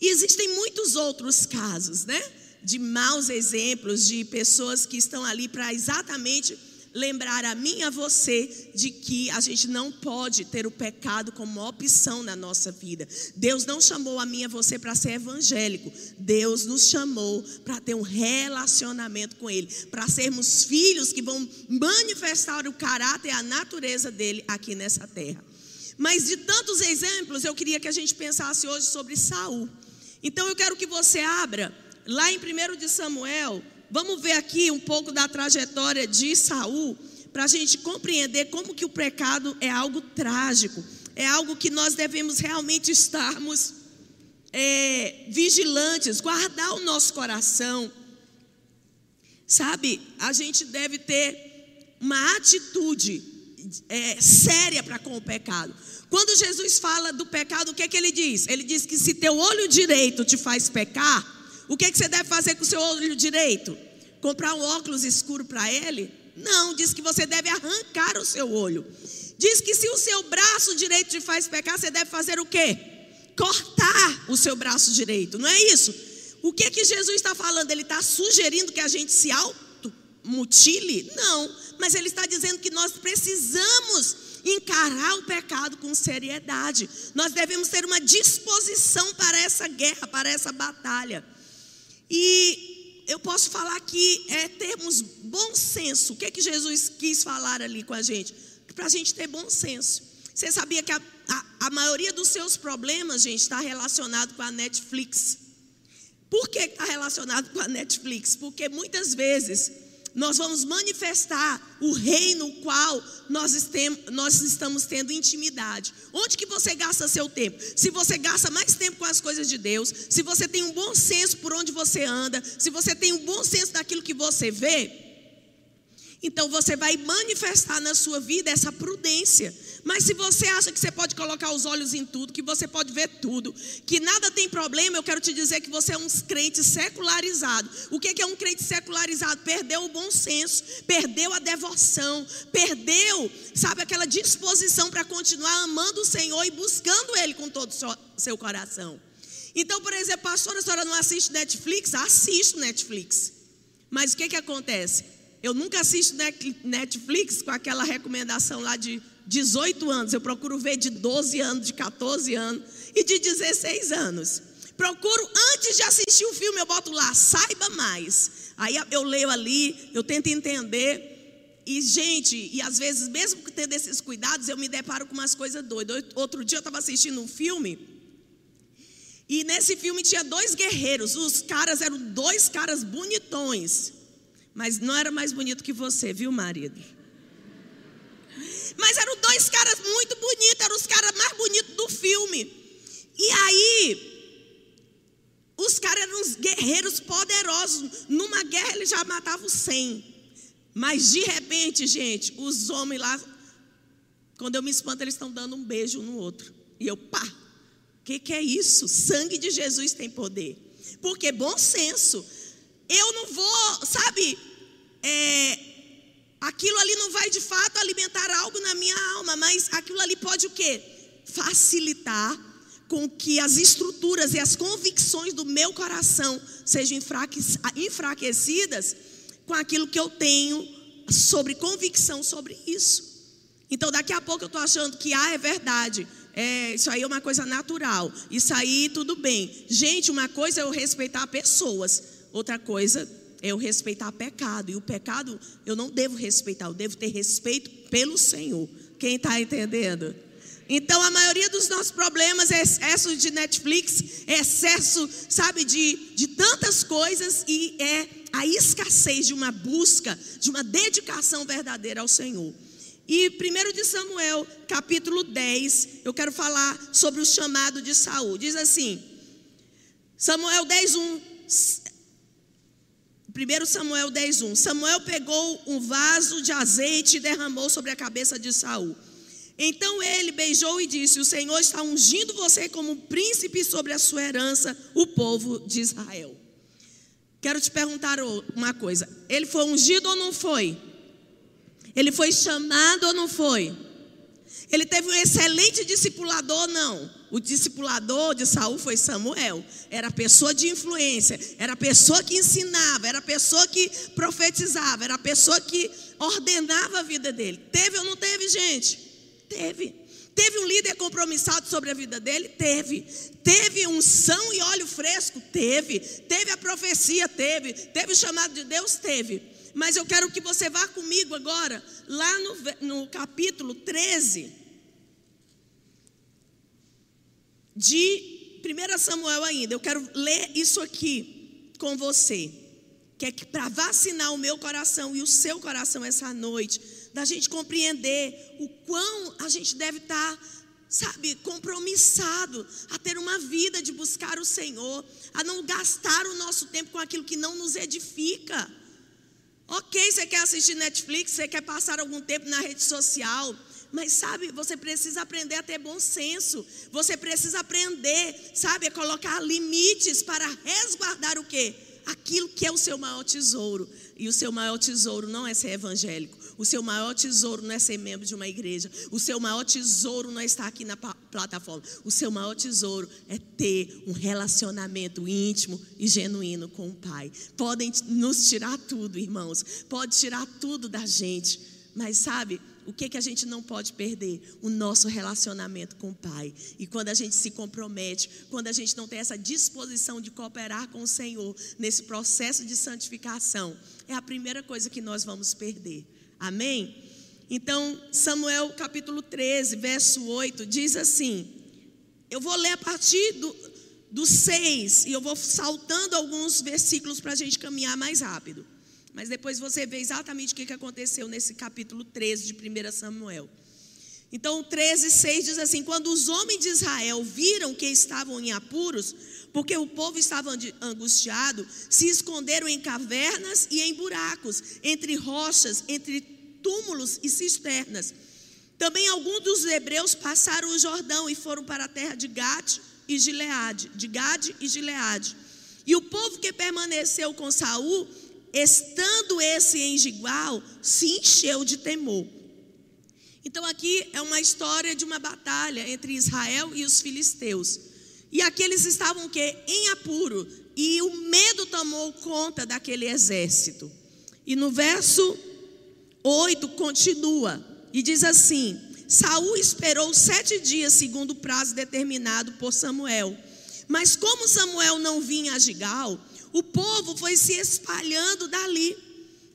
Speaker 3: E existem muitos outros casos, né? De maus exemplos, de pessoas que estão ali para exatamente lembrar a mim e a você de que a gente não pode ter o pecado como opção na nossa vida. Deus não chamou a mim e a você para ser evangélico. Deus nos chamou para ter um relacionamento com Ele, para sermos filhos que vão manifestar o caráter e a natureza dele aqui nessa terra. Mas de tantos exemplos, eu queria que a gente pensasse hoje sobre Saul. Então eu quero que você abra lá em 1 de Samuel, Vamos ver aqui um pouco da trajetória de Saul para a gente compreender como que o pecado é algo trágico, é algo que nós devemos realmente estarmos é, vigilantes, guardar o nosso coração. Sabe, a gente deve ter uma atitude é, séria para com o pecado. Quando Jesus fala do pecado, o que é que ele diz? Ele diz que se teu olho direito te faz pecar, o que, é que você deve fazer com o seu olho direito? Comprar um óculos escuro para ele? Não, diz que você deve arrancar o seu olho. Diz que se o seu braço direito te faz pecar, você deve fazer o quê? Cortar o seu braço direito, não é isso? O que que Jesus está falando? Ele está sugerindo que a gente se automutile? Não, mas ele está dizendo que nós precisamos encarar o pecado com seriedade. Nós devemos ter uma disposição para essa guerra, para essa batalha. E eu posso falar que é termos bom senso. O que é que Jesus quis falar ali com a gente? Para a gente ter bom senso. Você sabia que a, a, a maioria dos seus problemas, gente, está relacionado com a Netflix. Por que está relacionado com a Netflix? Porque muitas vezes nós vamos manifestar o reino qual nós, nós estamos tendo intimidade. Onde que você gasta seu tempo? Se você gasta mais tempo com as coisas de Deus, se você tem um bom senso por onde você anda, se você tem um bom senso daquilo que você vê, então você vai manifestar na sua vida essa prudência. Mas se você acha que você pode colocar os olhos em tudo, que você pode ver tudo, que nada tem problema, eu quero te dizer que você é um crente secularizado. O que que é um crente secularizado? Perdeu o bom senso, perdeu a devoção, perdeu, sabe, aquela disposição para continuar amando o Senhor e buscando Ele com todo o seu- coração. Então, por exemplo, pastora, a senhora não assiste Netflix? Assisto Netflix. Mas o que que acontece? Eu nunca assisto Net- Netflix com aquela recomendação lá de 18 anos. Eu procuro ver de 12 anos, de 14 anos e de 16 anos. Procuro, antes de assistir o filme, eu boto lá, saiba mais. Aí eu leio ali, eu tento entender. E, gente, e às vezes, mesmo tendo esses cuidados, eu me deparo com umas coisas doidas. Outro dia eu estava assistindo um filme. E nesse filme tinha dois guerreiros. Os caras eram dois caras bonitões. Mas não era mais bonito que você, viu, marido? Mas eram dois caras muito bonitos, eram os caras mais bonitos do filme. E aí, os caras eram uns guerreiros poderosos. Numa guerra eles já matavam 100. Mas de repente, gente, os homens lá, quando eu me espanto, eles estão dando um beijo um no outro. E eu, pá, o que, que é isso? Sangue de Jesus tem poder. Porque bom senso. Eu não vou, sabe, é, aquilo ali não vai de fato alimentar algo na minha alma, mas aquilo ali pode o quê? Facilitar com que as estruturas e as convicções do meu coração sejam enfraque- enfraquecidas com aquilo que eu tenho sobre convicção sobre isso. Então, daqui a pouco eu estou achando que, ah, é verdade. É, isso aí é uma coisa natural. Isso aí tudo bem. Gente, uma coisa é eu respeitar pessoas, outra coisa eu respeitar pecado. E o pecado eu não devo respeitar, eu devo ter respeito pelo Senhor. Quem está entendendo? Então, a maioria dos nossos problemas é excesso de Netflix, é excesso, sabe, de, de tantas coisas e é a escassez de uma busca, de uma dedicação verdadeira ao Senhor. E 1 de Samuel, capítulo 10, eu quero falar sobre o chamado de Saul. Diz assim: Samuel 10, 1. 1 Samuel 10, 1. Samuel pegou um vaso de azeite e derramou sobre a cabeça de Saul. Então ele beijou e disse: O Senhor está ungindo você como príncipe sobre a sua herança, o povo de Israel. Quero te perguntar uma coisa: ele foi ungido ou não foi? Ele foi chamado ou não foi? Ele teve um excelente discipulador ou não? O discipulador de Saul foi Samuel. Era pessoa de influência, era pessoa que ensinava, era pessoa que profetizava, era pessoa que ordenava a vida dele. Teve ou não teve, gente? Teve. Teve um líder compromissado sobre a vida dele? Teve. Teve unção e óleo fresco? Teve. Teve a profecia? Teve. Teve o chamado de Deus? Teve. Mas eu quero que você vá comigo agora, lá no, no capítulo 13 de 1 Samuel ainda. Eu quero ler isso aqui com você. Que é para vacinar o meu coração e o seu coração essa noite, da gente compreender o quão a gente deve estar, sabe, compromissado a ter uma vida de buscar o Senhor, a não gastar o nosso tempo com aquilo que não nos edifica. Ok, você quer assistir Netflix, você quer passar algum tempo na rede social, mas sabe, você precisa aprender a ter bom senso. Você precisa aprender, sabe, a colocar limites para resguardar o quê? Aquilo que é o seu maior tesouro. E o seu maior tesouro não é ser evangélico. O seu maior tesouro não é ser membro de uma igreja. O seu maior tesouro não é estar aqui na plataforma. O seu maior tesouro é ter um relacionamento íntimo e genuíno com o Pai. Podem nos tirar tudo, irmãos. Pode tirar tudo da gente. Mas sabe, o que, que a gente não pode perder? O nosso relacionamento com o Pai. E quando a gente se compromete, quando a gente não tem essa disposição de cooperar com o Senhor nesse processo de santificação, é a primeira coisa que nós vamos perder. Amém? Então, Samuel capítulo 13, verso 8, diz assim: eu vou ler a partir do, do 6 e eu vou saltando alguns versículos para a gente caminhar mais rápido. Mas depois você vê exatamente o que aconteceu nesse capítulo 13 de 1 Samuel. Então, 13, 6 diz assim: Quando os homens de Israel viram que estavam em apuros, porque o povo estava angustiado, se esconderam em cavernas e em buracos, entre rochas, entre túmulos e cisternas. Também alguns dos hebreus passaram o Jordão e foram para a terra de Gade e Gileade, de Gade e Gileade. E o povo que permaneceu com Saul, estando esse em Gigual, se encheu de temor. Então aqui é uma história de uma batalha entre Israel e os filisteus. E aqueles estavam o quê? Em apuro. E o medo tomou conta daquele exército. E no verso 8 continua e diz assim: Saul esperou sete dias, segundo o prazo determinado por Samuel. Mas como Samuel não vinha a Gigal, o povo foi se espalhando dali.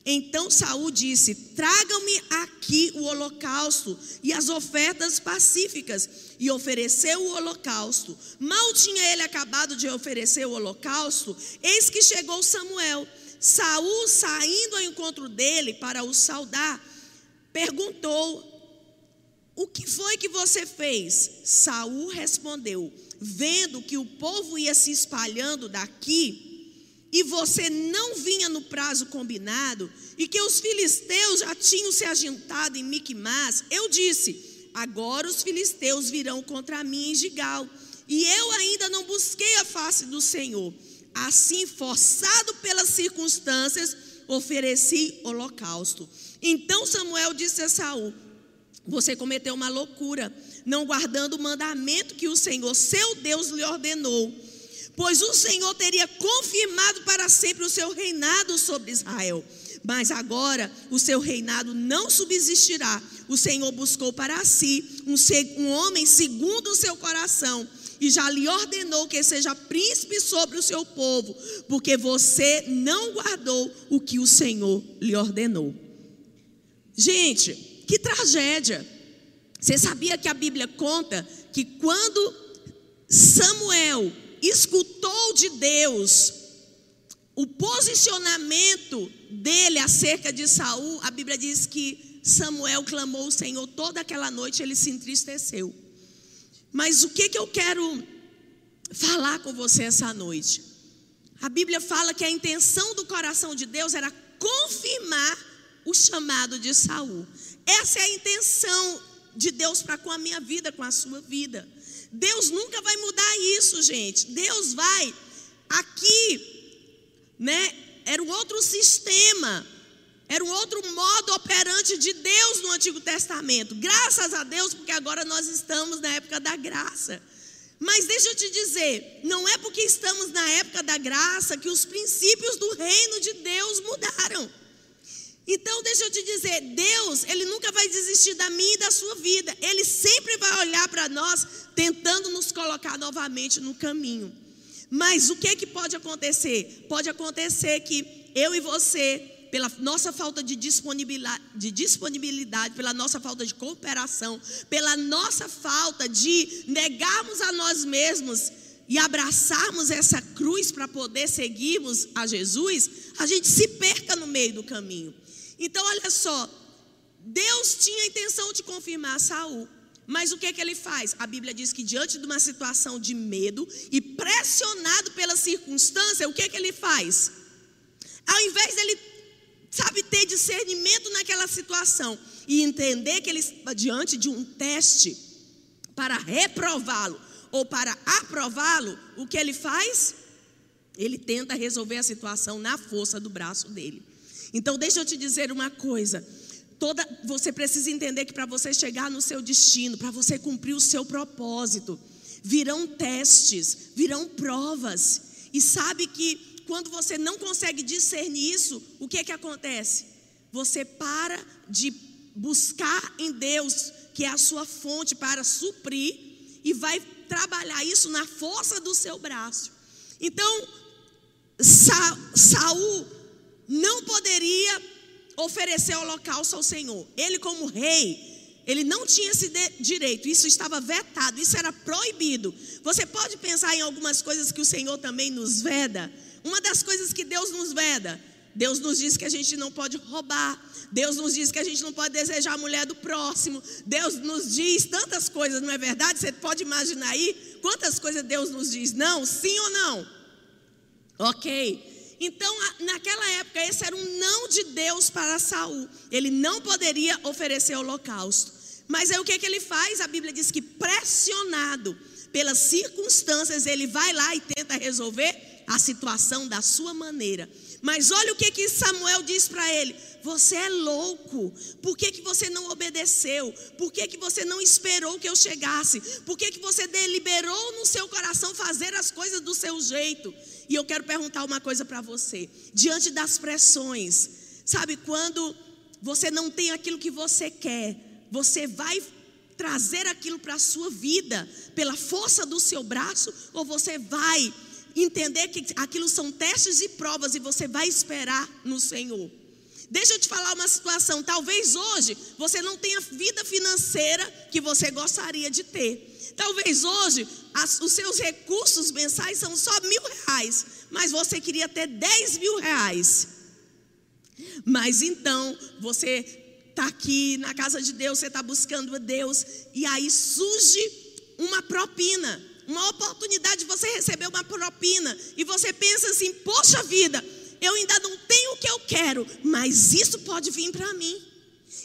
Speaker 3: Então Saul disse: Tragam-me aqui o holocausto e as ofertas pacíficas. E ofereceu o holocausto. Mal tinha ele acabado de oferecer o holocausto, eis que chegou Samuel. Saul, saindo ao encontro dele para o saudar, perguntou: O que foi que você fez? Saul respondeu: Vendo que o povo ia se espalhando daqui, e você não vinha no prazo combinado, e que os filisteus já tinham se agitado em Miquimás, eu disse: agora os filisteus virão contra mim em Gigal, e eu ainda não busquei a face do Senhor. Assim, forçado pelas circunstâncias, ofereci holocausto. Então Samuel disse a Saul: Você cometeu uma loucura, não guardando o mandamento que o Senhor, seu Deus, lhe ordenou pois o Senhor teria confirmado para sempre o seu reinado sobre Israel. Mas agora o seu reinado não subsistirá. O Senhor buscou para si um, um homem segundo o seu coração e já lhe ordenou que seja príncipe sobre o seu povo, porque você não guardou o que o Senhor lhe ordenou. Gente, que tragédia! Você sabia que a Bíblia conta que quando Samuel escutou de Deus o posicionamento dele acerca de Saul, a Bíblia diz que Samuel clamou o Senhor toda aquela noite, ele se entristeceu. Mas o que que eu quero falar com você essa noite? A Bíblia fala que a intenção do coração de Deus era confirmar o chamado de Saul. Essa é a intenção de Deus para com a minha vida, com a sua vida. Deus nunca vai mudar isso, gente. Deus vai aqui, né? Era um outro sistema, era um outro modo operante de Deus no Antigo Testamento. Graças a Deus, porque agora nós estamos na época da graça. Mas deixa eu te dizer, não é porque estamos na época da graça que os princípios do reino de Deus mudaram. Então, deixa eu te dizer, Deus, Ele nunca vai desistir da minha e da sua vida. Ele sempre vai olhar para nós, tentando nos colocar novamente no caminho. Mas o que que pode acontecer? Pode acontecer que eu e você, pela nossa falta de disponibilidade, de disponibilidade, pela nossa falta de cooperação, pela nossa falta de negarmos a nós mesmos e abraçarmos essa cruz para poder seguirmos a Jesus, a gente se perca no meio do caminho. Então, olha só, Deus tinha a intenção de confirmar Saul. Mas o que, que ele faz? A Bíblia diz que diante de uma situação de medo e pressionado pela circunstância, o que, que ele faz? Ao invés dele, sabe, ter discernimento naquela situação e entender que ele estava diante de um teste para reprová-lo ou para aprová-lo, o que ele faz? Ele tenta resolver a situação na força do braço dele. Então, deixa eu te dizer uma coisa. Toda, você precisa entender que para você chegar no seu destino, para você cumprir o seu propósito, virão testes, virão provas. E sabe que quando você não consegue discernir isso, o que é que acontece? Você para de buscar em Deus, que é a sua fonte para suprir, e vai trabalhar isso na força do seu braço. Então, Sa Saul não poderia oferecer holocausto ao Senhor. Ele, como rei, ele não tinha esse direito, isso estava vetado, isso era proibido. Você pode pensar em algumas coisas que o Senhor também nos veda. Uma das coisas que Deus nos veda, Deus nos diz que a gente não pode roubar, Deus nos diz que a gente não pode desejar a mulher do próximo, Deus nos diz tantas coisas, não é verdade? Você pode imaginar aí quantas coisas Deus nos diz? Não, sim ou não? Ok. Então, naquela época, esse era um não de Deus para Saul. Ele não poderia oferecer holocausto. Mas aí o que, que ele faz? A Bíblia diz que pressionado pelas circunstâncias, ele vai lá e tenta resolver a situação da sua maneira. Mas olha o que, que Samuel diz para ele: Você é louco. Por que, que você não obedeceu? Por que, que você não esperou que eu chegasse? Por que, que você deliberou no seu coração fazer as coisas do seu jeito? E eu quero perguntar uma coisa para você: diante das pressões, sabe quando você não tem aquilo que você quer, você vai trazer aquilo para a sua vida pela força do seu braço ou você vai entender que aquilo são testes e provas e você vai esperar no Senhor. Deixa eu te falar uma situação. Talvez hoje você não tenha vida financeira que você gostaria de ter. Talvez hoje as, os seus recursos mensais são só mil reais, mas você queria ter dez mil reais. Mas então você está aqui na casa de Deus, você está buscando a Deus, e aí surge uma propina uma oportunidade de você receber uma propina e você pensa assim: poxa vida, eu ainda não tenho o que eu quero, mas isso pode vir para mim.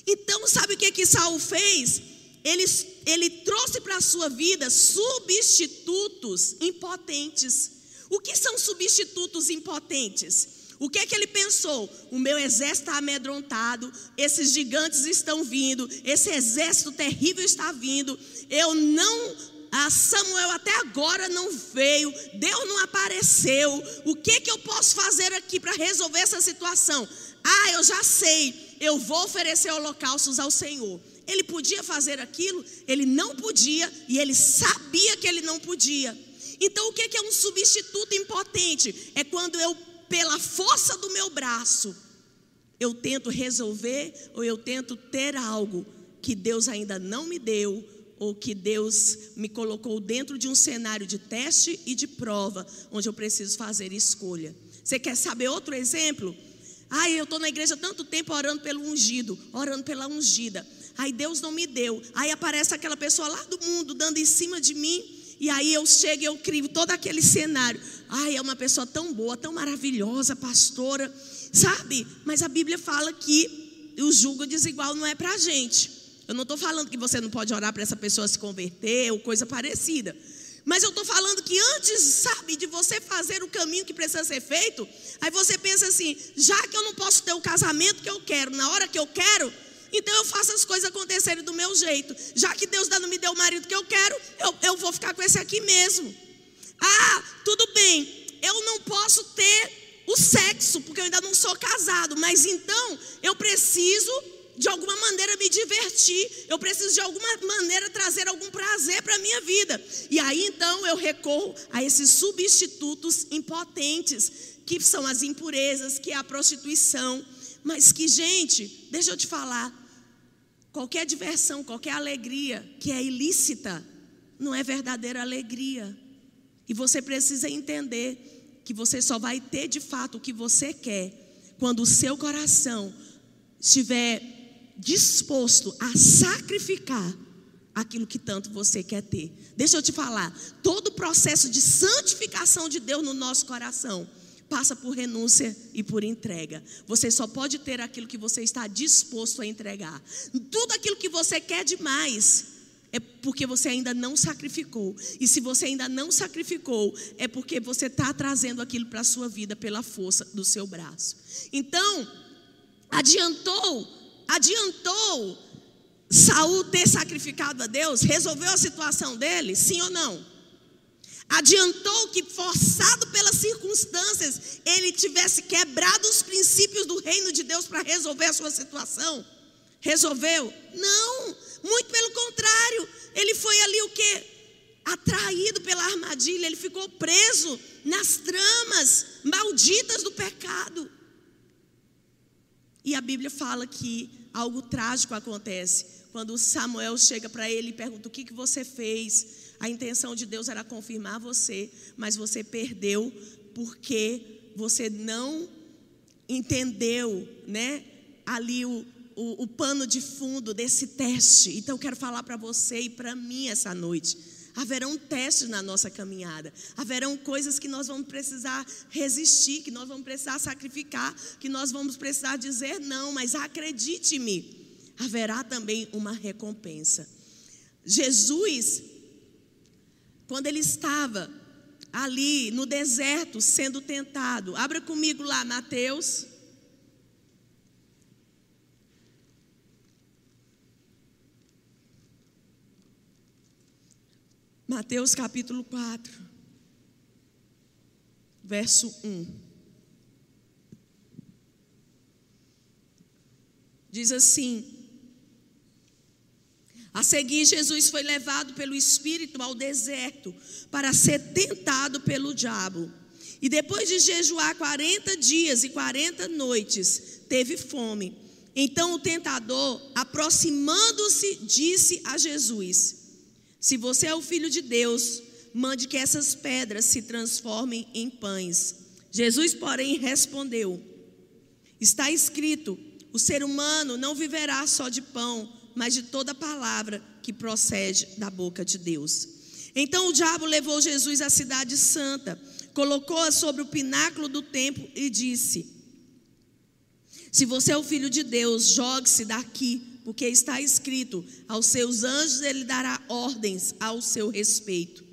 Speaker 3: Então, sabe o que que Saul fez? Ele, ele trouxe para a sua vida substitutos impotentes. O que são substitutos impotentes? O que é que ele pensou? O meu exército está amedrontado, esses gigantes estão vindo, esse exército terrível está vindo. Eu não ah, Samuel até agora não veio, Deus não apareceu. O que que eu posso fazer aqui para resolver essa situação? Ah, eu já sei, eu vou oferecer holocaustos ao Senhor. Ele podia fazer aquilo? Ele não podia e ele sabia que ele não podia. Então, o que é um substituto impotente? É quando eu, pela força do meu braço, eu tento resolver ou eu tento ter algo que Deus ainda não me deu ou que Deus me colocou dentro de um cenário de teste e de prova, onde eu preciso fazer escolha. Você quer saber outro exemplo? Ai, eu estou na igreja tanto tempo orando pelo ungido, orando pela ungida. Aí Deus não me deu. Aí aparece aquela pessoa lá do mundo dando em cima de mim. E aí eu chego e eu crio todo aquele cenário. Ai, é uma pessoa tão boa, tão maravilhosa, pastora. Sabe? Mas a Bíblia fala que o julgo desigual não é para a gente. Eu não estou falando que você não pode orar para essa pessoa se converter ou coisa parecida. Mas eu estou falando que antes, sabe, de você fazer o caminho que precisa ser feito, aí você pensa assim: já que eu não posso ter o casamento que eu quero, na hora que eu quero, então eu faço as coisas acontecerem do meu jeito. Já que Deus não me deu o marido que eu quero, eu, eu vou ficar com esse aqui mesmo. Ah, tudo bem, eu não posso ter o sexo, porque eu ainda não sou casado, mas então eu preciso de alguma maneira me divertir, eu preciso de alguma maneira trazer algum prazer para a minha vida. E aí então eu recorro a esses substitutos impotentes, que são as impurezas, que é a prostituição. Mas que, gente, deixa eu te falar, qualquer diversão, qualquer alegria que é ilícita, não é verdadeira alegria. E você precisa entender que você só vai ter de fato o que você quer quando o seu coração estiver disposto a sacrificar aquilo que tanto você quer ter. Deixa eu te falar, todo o processo de santificação de Deus no nosso coração passa por renúncia e por entrega. Você só pode ter aquilo que você está disposto a entregar. Tudo aquilo que você quer demais é porque você ainda não sacrificou. E se você ainda não sacrificou, é porque você está trazendo aquilo para a sua vida pela força do seu braço. Então, adiantou Adiantou Saul ter sacrificado a Deus? Resolveu a situação dele? Sim ou não? Adiantou que, forçado pelas circunstâncias, ele tivesse quebrado os princípios do reino de Deus para resolver a sua situação? Resolveu? Não, muito pelo contrário. Ele foi ali o que? Atraído pela armadilha, ele ficou preso nas tramas malditas do pecado. E a Bíblia fala que algo trágico acontece. Quando Samuel chega para ele e pergunta: O que, que você fez? A intenção de Deus era confirmar você, mas você perdeu porque você não entendeu, né? Ali o, o, o pano de fundo desse teste. Então eu quero falar para você e para mim essa noite. Haverão testes na nossa caminhada. Haverão coisas que nós vamos precisar resistir, que nós vamos precisar sacrificar, que nós vamos precisar dizer não, mas acredite-me. haverá também uma recompensa. Jesus, quando ele estava ali no deserto sendo tentado, abra comigo lá, Mateus. Mateus capítulo 4, verso 1. Diz assim: A seguir, Jesus foi levado pelo Espírito ao deserto para ser tentado pelo diabo. E depois de jejuar 40 dias e 40 noites, teve fome. Então o tentador, aproximando-se, disse a Jesus: Se você é o filho de Deus, mande que essas pedras se transformem em pães. Jesus, porém, respondeu: Está escrito: o ser humano não viverá só de pão, mas de toda palavra que procede da boca de Deus. Então o diabo levou Jesus à cidade santa, colocou-a sobre o pináculo do templo e disse: Se você é o filho de Deus, jogue-se daqui, porque está escrito: aos seus anjos ele dará ordens ao seu respeito.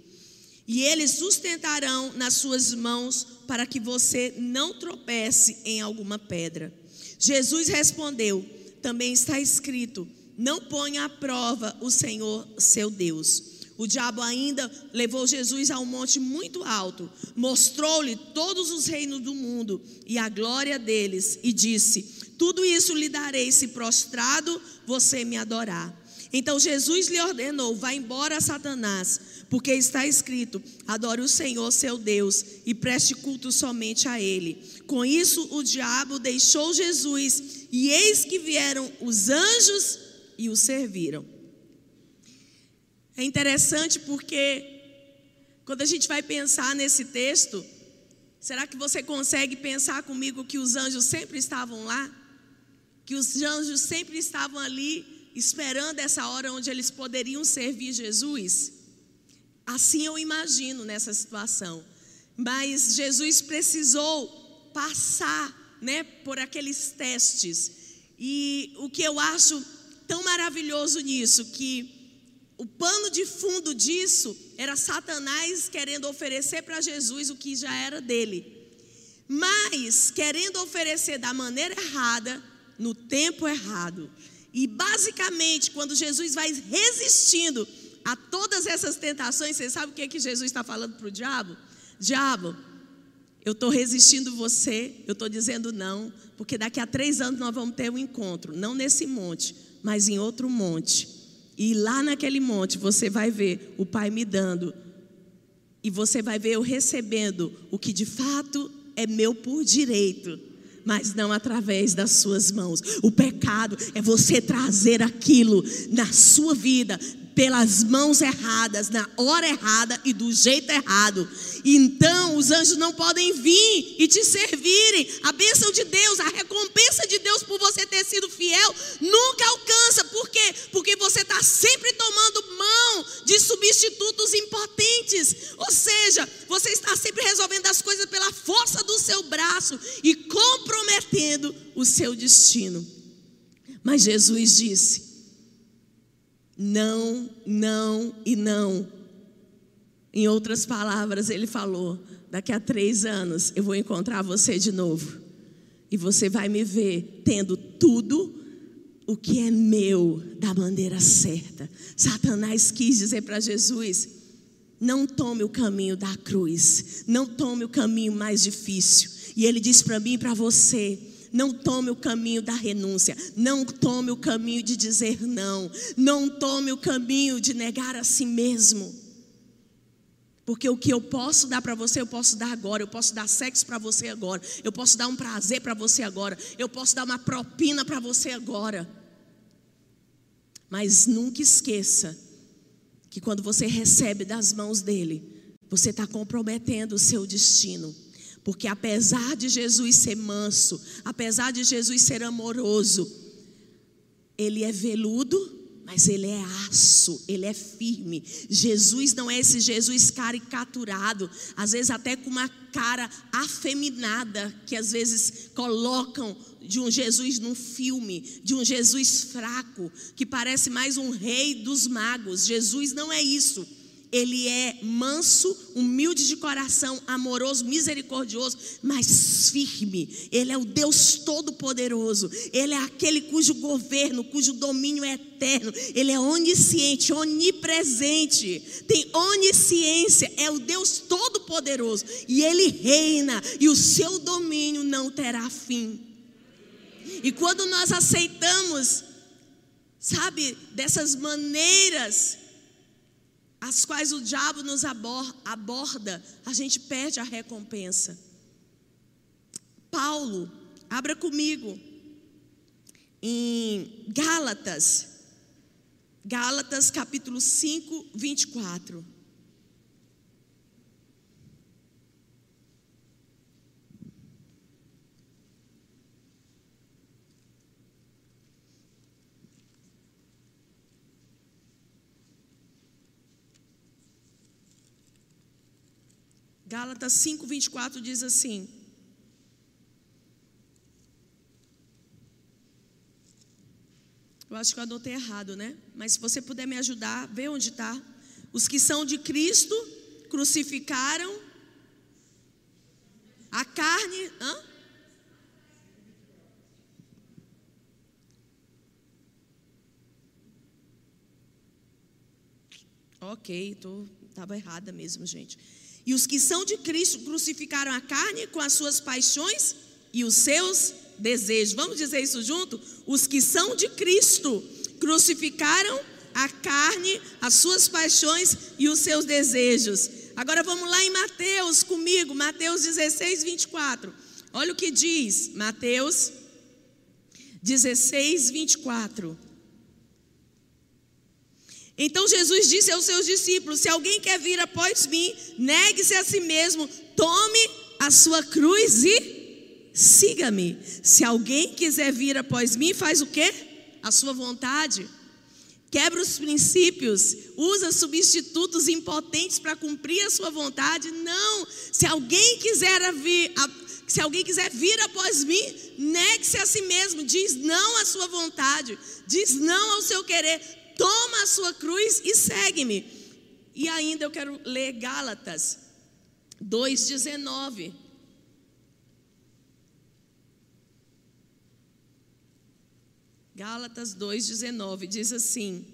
Speaker 3: E eles sustentarão nas suas mãos para que você não tropece em alguma pedra. Jesus respondeu: Também está escrito: Não ponha à prova o Senhor seu Deus. O diabo ainda levou Jesus a um monte muito alto, mostrou-lhe todos os reinos do mundo e a glória deles, e disse: Tudo isso lhe darei se prostrado você me adorar. Então Jesus lhe ordenou: Vá embora, Satanás, porque está escrito: Adore o Senhor seu Deus e preste culto somente a Ele. Com isso, o diabo deixou Jesus, e eis que vieram os anjos e o serviram. É interessante porque, quando a gente vai pensar nesse texto, será que você consegue pensar comigo que os anjos sempre estavam lá? Que os anjos sempre estavam ali esperando essa hora onde eles poderiam servir Jesus? Assim eu imagino nessa situação. Mas Jesus precisou passar, né, por aqueles testes. E o que eu acho tão maravilhoso nisso que o pano de fundo disso era Satanás querendo oferecer para Jesus o que já era dele. Mas querendo oferecer da maneira errada, no tempo errado. E basicamente, quando Jesus vai resistindo a todas essas tentações, você sabe o que, é que Jesus está falando para o diabo? Diabo, eu estou resistindo você, eu estou dizendo não, porque daqui a três anos nós vamos ter um encontro, não nesse monte, mas em outro monte. E lá naquele monte você vai ver o Pai me dando, e você vai ver eu recebendo o que de fato é meu por direito mas não através das suas mãos. O pecado é você trazer aquilo na sua vida pelas mãos erradas, na hora errada e do jeito errado. Então os anjos não podem vir e te servirem. A bênção de Deus, a recompensa de Deus por você ter sido fiel, nunca alcança. Por quê? Porque você está sempre tomando mão de substitutos impotentes. Ou seja, você está sempre resolvendo as coisas pela força do seu braço e comprometendo o seu destino. Mas Jesus disse: não, não e não. Em outras palavras, ele falou: daqui a três anos eu vou encontrar você de novo. E você vai me ver tendo tudo o que é meu da maneira certa. Satanás quis dizer para Jesus: não tome o caminho da cruz, não tome o caminho mais difícil. E ele disse para mim e para você: não tome o caminho da renúncia. Não tome o caminho de dizer não. Não tome o caminho de negar a si mesmo. Porque o que eu posso dar para você, eu posso dar agora. Eu posso dar sexo para você agora. Eu posso dar um prazer para você agora. Eu posso dar uma propina para você agora. Mas nunca esqueça que quando você recebe das mãos dele, você está comprometendo o seu destino. Porque apesar de Jesus ser manso, apesar de Jesus ser amoroso, ele é veludo, mas ele é aço, ele é firme. Jesus não é esse Jesus caricaturado, às vezes até com uma cara afeminada, que às vezes colocam de um Jesus num filme, de um Jesus fraco, que parece mais um rei dos magos. Jesus não é isso. Ele é manso, humilde de coração, amoroso, misericordioso, mas firme. Ele é o Deus Todo-Poderoso. Ele é aquele cujo governo, cujo domínio é eterno. Ele é onisciente, onipresente. Tem onisciência. É o Deus Todo-Poderoso. E ele reina. E o seu domínio não terá fim. E quando nós aceitamos, sabe, dessas maneiras as quais o diabo nos aborda, a gente perde a recompensa. Paulo, abra comigo em Gálatas, Gálatas capítulo 5, 24. Gálatas 5, 24 diz assim: Eu acho que eu anotei errado, né? Mas se você puder me ajudar, vê onde está. Os que são de Cristo crucificaram a carne. Hã? Ok, estava errada mesmo, gente. E os que são de Cristo crucificaram a carne com as suas paixões e os seus desejos. Vamos dizer isso junto? Os que são de Cristo crucificaram a carne, as suas paixões e os seus desejos. Agora vamos lá em Mateus comigo, Mateus 16, 24. Olha o que diz, Mateus 16, 24. Então Jesus disse aos seus discípulos: Se alguém quer vir após mim, negue-se a si mesmo, tome a sua cruz e siga-me. Se alguém quiser vir após mim, faz o quê? A sua vontade. Quebra os princípios, usa substitutos impotentes para cumprir a sua vontade. Não. Se alguém quiser vir, se alguém quiser vir após mim, negue-se a si mesmo, diz não à sua vontade, diz não ao seu querer, toma a sua cruz e segue-me. E ainda eu quero ler Gálatas 2,19. Gálatas 2,19 diz assim: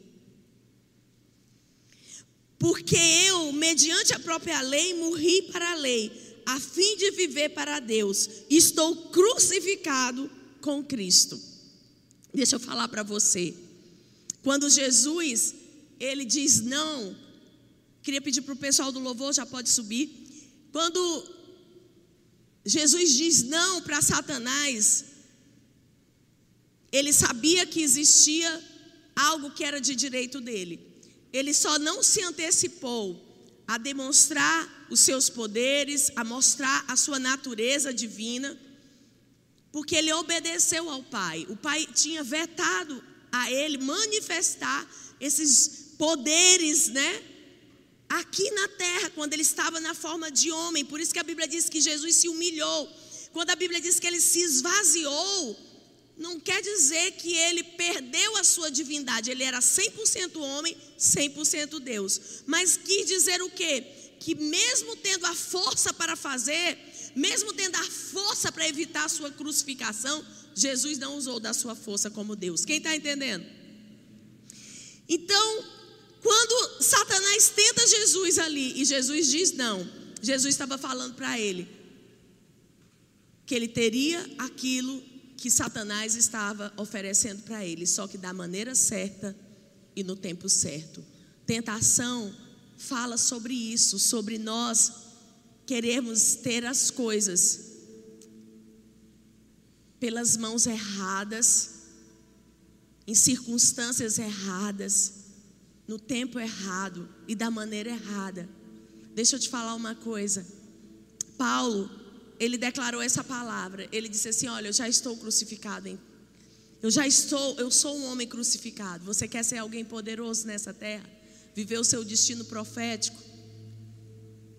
Speaker 3: Porque eu, mediante a própria lei, morri para a lei, a fim de viver para Deus, estou crucificado com Cristo. Deixa eu falar para você. Quando Jesus, ele diz não, queria pedir para o pessoal do louvor, já pode subir. Quando Jesus diz não para Satanás, ele sabia que existia algo que era de direito dele. Ele só não se antecipou a demonstrar os seus poderes, a mostrar a sua natureza divina, porque ele obedeceu ao Pai. O Pai tinha vetado a ele manifestar esses poderes, né? Aqui na terra, quando ele estava na forma de homem. Por isso que a Bíblia diz que Jesus se humilhou. Quando a Bíblia diz que ele se esvaziou, não quer dizer que ele perdeu a sua divindade. Ele era 100% homem, 100% Deus. Mas quis dizer o quê? Que mesmo tendo a força para fazer, mesmo tendo a força para evitar a sua crucificação, Jesus não usou da sua força como Deus. Quem está entendendo? Então, quando Satanás tenta Jesus ali e Jesus diz não, Jesus estava falando para ele que ele teria aquilo que Satanás estava oferecendo para ele, só que da maneira certa e no tempo certo. Tentação fala sobre isso, sobre nós queremos ter as coisas pelas mãos erradas, em circunstâncias erradas, no tempo errado e da maneira errada. Deixa eu te falar uma coisa. Paulo, ele declarou essa palavra. Ele disse assim: Olha, eu já estou crucificado. Hein? Eu já estou, eu sou um homem crucificado. Você quer ser alguém poderoso nessa terra? Viver o seu destino profético?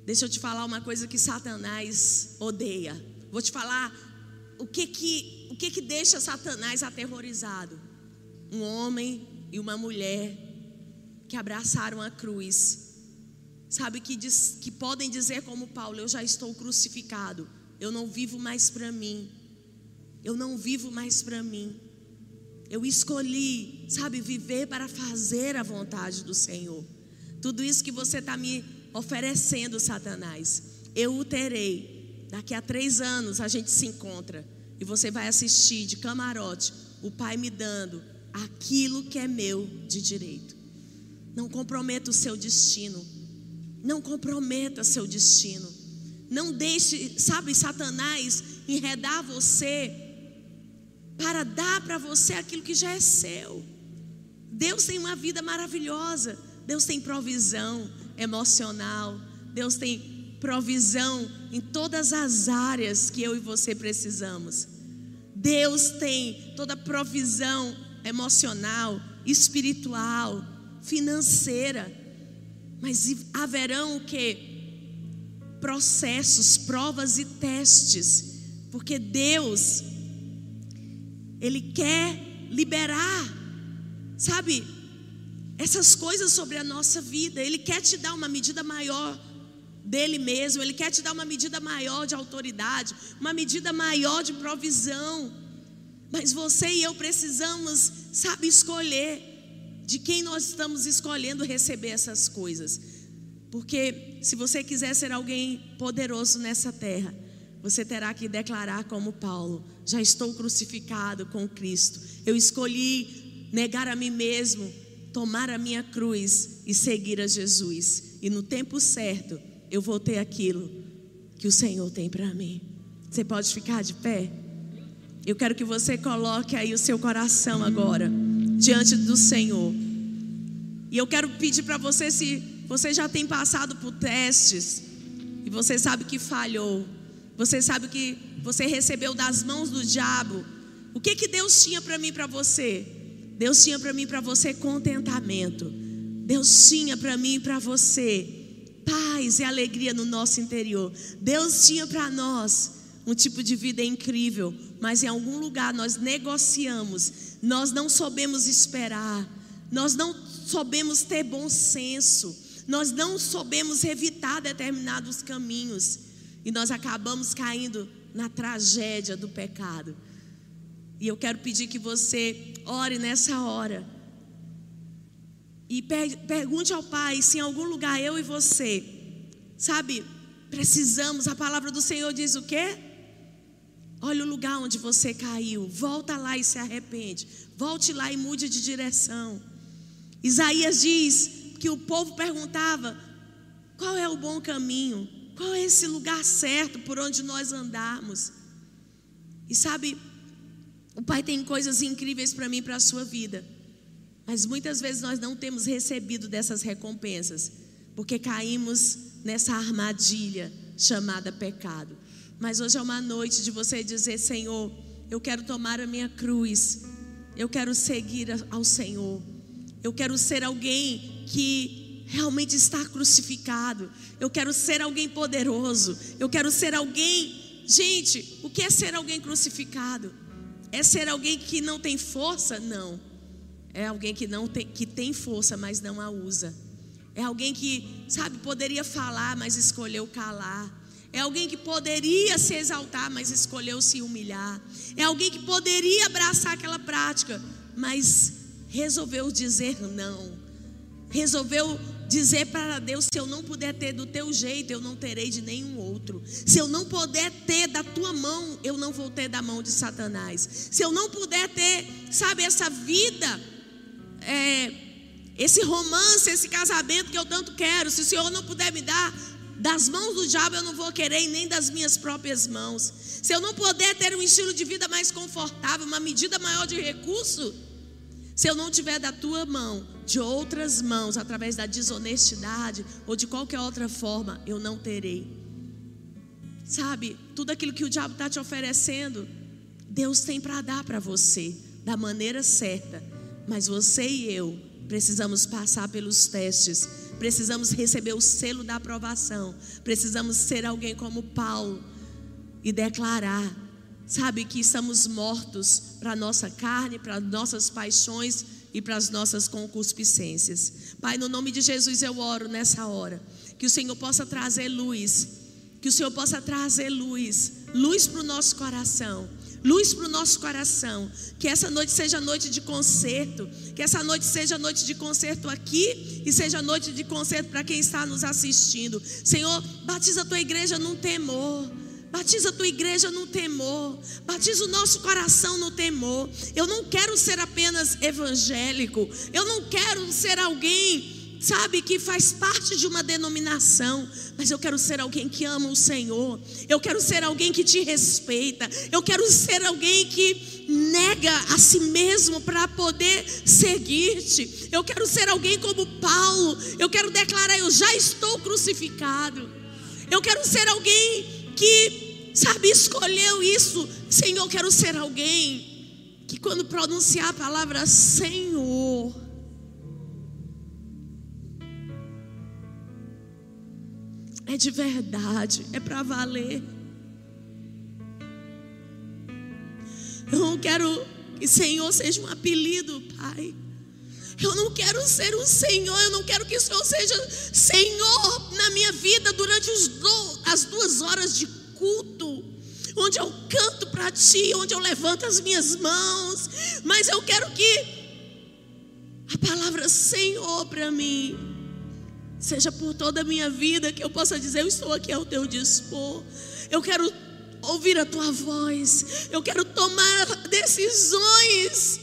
Speaker 3: Deixa eu te falar uma coisa que Satanás odeia. Vou te falar o que que, o que, que deixa Satanás aterrorizado. Um homem e uma mulher que abraçaram a cruz. Sabe, que, diz, que podem dizer como Paulo: Eu já estou crucificado. Eu não vivo mais para mim. Eu não vivo mais para mim. Eu escolhi, sabe, viver para fazer a vontade do Senhor. Tudo isso que você está me oferecendo, Satanás, eu o terei. Daqui a três anos a gente se encontra e você vai assistir de camarote o Pai me dando aquilo que é meu de direito. Não comprometa o seu destino. Não comprometa seu destino. Não deixe, sabe, Satanás enredar você para dar para você aquilo que já é seu. Deus tem uma vida maravilhosa. Deus tem provisão emocional. Deus tem provisão em todas as áreas que eu e você precisamos. Deus tem toda provisão emocional, espiritual, financeira. Mas haverão o que? Processos, provas e testes. Porque Deus ele quer liberar, sabe, essas coisas sobre a nossa vida. Ele quer te dar uma medida maior dele mesmo, ele quer te dar uma medida maior de autoridade, uma medida maior de provisão. Mas você e eu precisamos, sabe, escolher de quem nós estamos escolhendo receber essas coisas. Porque se você quiser ser alguém poderoso nessa terra, você terá que declarar como Paulo: já estou crucificado com Cristo. Eu escolhi negar a mim mesmo, tomar a minha cruz e seguir a Jesus. E no tempo certo, eu vou ter aquilo que o Senhor tem para mim. Você pode ficar de pé? Eu quero que você coloque aí o seu coração agora diante do Senhor. E eu quero pedir para você se você já tem passado por testes e você sabe que falhou. Você sabe que você recebeu das mãos do diabo. O que que Deus tinha para mim para você? Deus tinha para mim para você contentamento. Deus tinha para mim para você paz e alegria no nosso interior. Deus tinha para nós um tipo de vida incrível, mas em algum lugar nós negociamos, nós não soubemos esperar, nós não soubemos ter bom senso, nós não soubemos evitar determinados caminhos. E nós acabamos caindo na tragédia do pecado. E eu quero pedir que você ore nessa hora. E per pergunte ao Pai se em algum lugar eu e você, sabe, precisamos, a palavra do Senhor diz o quê? Olha o lugar onde você caiu, volta lá e se arrepende. Volte lá e mude de direção. Isaías diz que o povo perguntava: qual é o bom caminho? Qual é esse lugar certo por onde nós andarmos? E sabe, o Pai tem coisas incríveis para mim e para a sua vida. Mas muitas vezes nós não temos recebido dessas recompensas, porque caímos nessa armadilha chamada pecado. Mas hoje é uma noite de você dizer: Senhor, eu quero tomar a minha cruz, eu quero seguir ao Senhor, eu quero ser alguém que realmente estar crucificado. Eu quero ser alguém poderoso. Eu quero ser alguém. Gente, o que é ser alguém crucificado? É ser alguém que não tem força? Não. É alguém que não tem, que tem força, mas não a usa. É alguém que, sabe, poderia falar, mas escolheu calar. É alguém que poderia se exaltar, mas escolheu se humilhar. É alguém que poderia abraçar aquela prática, mas resolveu dizer não. Resolveu dizer para Deus: se eu não puder ter do teu jeito, eu não terei de nenhum outro. Se eu não puder ter da tua mão, eu não vou ter da mão de Satanás. Se eu não puder ter, sabe, essa vida, é, esse romance, esse casamento que eu tanto quero, se o Senhor não puder me dar das mãos do diabo, eu não vou querer nem das minhas próprias mãos. Se eu não puder ter um estilo de vida mais confortável, uma medida maior de recurso, se eu não tiver da tua mão, de outras mãos, através da desonestidade ou de qualquer outra forma, eu não terei. Sabe, tudo aquilo que o diabo está te oferecendo, Deus tem para dar para você. da maneira certa, mas você e eu precisamos passar pelos testes, precisamos receber o selo da aprovação, precisamos ser alguém como Paulo e declarar, sabe, que estamos mortos para a nossa carne, para nossas paixões e para as nossas concupiscências. Pai, no nome de Jesus eu oro nessa hora, que o Senhor possa trazer luz, que o Senhor possa trazer luz, luz para o nosso coração luz para o nosso coração. Que essa noite seja noite de concerto. Que essa noite seja noite de concerto aqui e seja noite de concerto para quem está nos assistindo. Senhor, batiza a tua igreja num temor. Batiza a tua igreja no temor. Batiza o nosso coração no temor. Eu não quero ser apenas evangélico. Eu não quero ser alguém sabe, que faz parte de uma denominação, mas eu quero ser alguém que ama o Senhor, eu quero ser alguém que te respeita, eu quero ser alguém que nega a si mesmo para poder seguir-te, eu quero ser alguém como Paulo, eu quero declarar: eu já estou crucificado, eu quero ser alguém que, sabe, escolheu isso, Senhor, eu quero ser alguém que quando pronunciar a palavra Senhor, é de verdade, é para valer. Eu não quero que Senhor seja um apelido, Pai. Eu não quero ser um Senhor, eu não quero que o Senhor seja Senhor na minha vida durante do, as duas horas de culto, onde eu canto para Ti, onde eu levanto as minhas mãos, mas eu quero que a palavra Senhor para mim seja por toda a minha vida, que eu possa dizer: Eu estou aqui ao teu dispor. Eu quero ouvir a tua voz, eu quero tomar decisões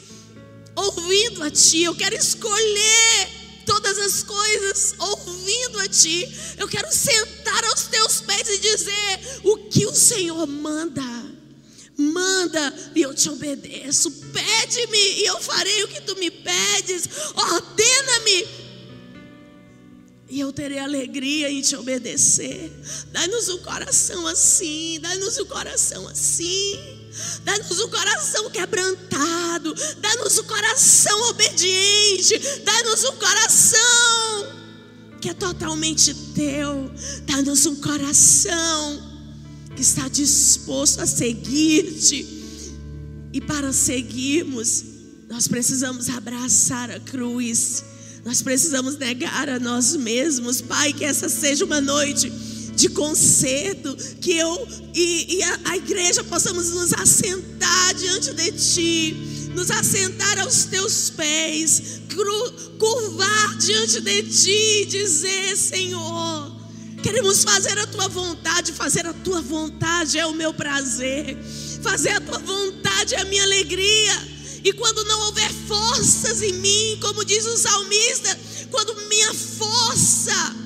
Speaker 3: ouvindo a ti, eu quero escolher todas as coisas ouvindo a ti. Eu quero sentar aos teus pés e dizer o que o Senhor manda. Manda e eu te obedeço. Pede-me e eu farei o que tu me pedes. Ordena-me e eu terei alegria em te obedecer. Dá-nos um coração assim, dá-nos um coração assim. Dá-nos um coração quebrantado, dá-nos um coração obediente, dá-nos um coração que é totalmente teu. Dá-nos um coração que está disposto a seguir-te. E para seguirmos, nós precisamos abraçar a cruz nós precisamos negar a nós mesmos, Pai, que essa seja uma noite de conserto, que eu e, e a, a, igreja possamos nos assentar diante de Ti, nos assentar aos Teus pés, curvar diante de Ti e dizer: Senhor, queremos fazer a Tua vontade, fazer a Tua vontade é o meu prazer, fazer a Tua vontade é a minha alegria. E quando não houver forças em mim, como diz o salmista, quando minha força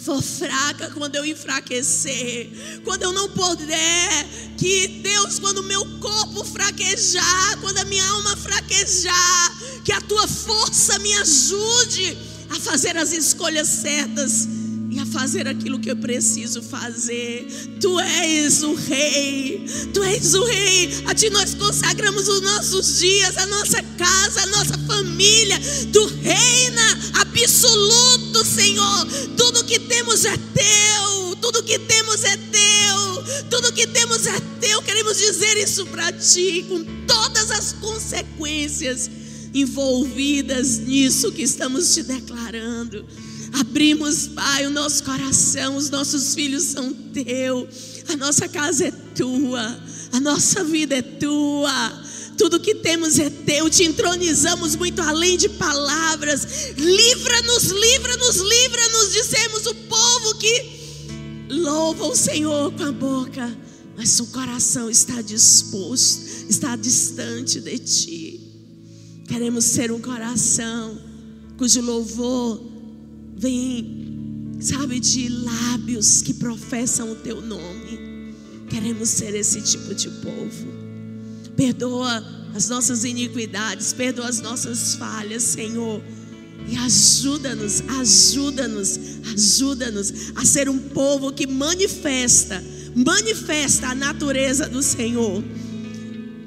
Speaker 3: for fraca, quando eu enfraquecer, quando eu não puder, que Deus, quando o meu corpo fraquejar, quando a minha alma fraquejar, que a tua força me ajude a fazer as escolhas certas a fazer aquilo que eu preciso fazer. Tu és o Rei, Tu és o Rei. A Ti nós consagramos os nossos dias, a nossa casa, a nossa família. Tu reina absoluto, Senhor. Tudo que temos é Teu, tudo que temos é Teu, tudo que temos é Teu. Queremos dizer isso para Ti, com todas as consequências envolvidas nisso que estamos te declarando. Abrimos, Pai, o nosso coração, os nossos filhos são teu, a nossa casa é tua, a nossa vida é tua. Tudo que temos é teu, te entronizamos muito além de palavras. Livra-nos, livra-nos, livra-nos de sermos o povo que louva o Senhor com a boca, mas o coração está disposto, está distante de ti. Queremos ser um coração cujo louvor vem, sabe, de lábios que professam o teu nome. Queremos ser esse tipo de povo. Perdoa as nossas iniquidades, perdoa as nossas falhas, Senhor. E ajuda-nos, ajuda-nos, ajuda-nos a ser um povo que manifesta, manifesta a natureza do Senhor.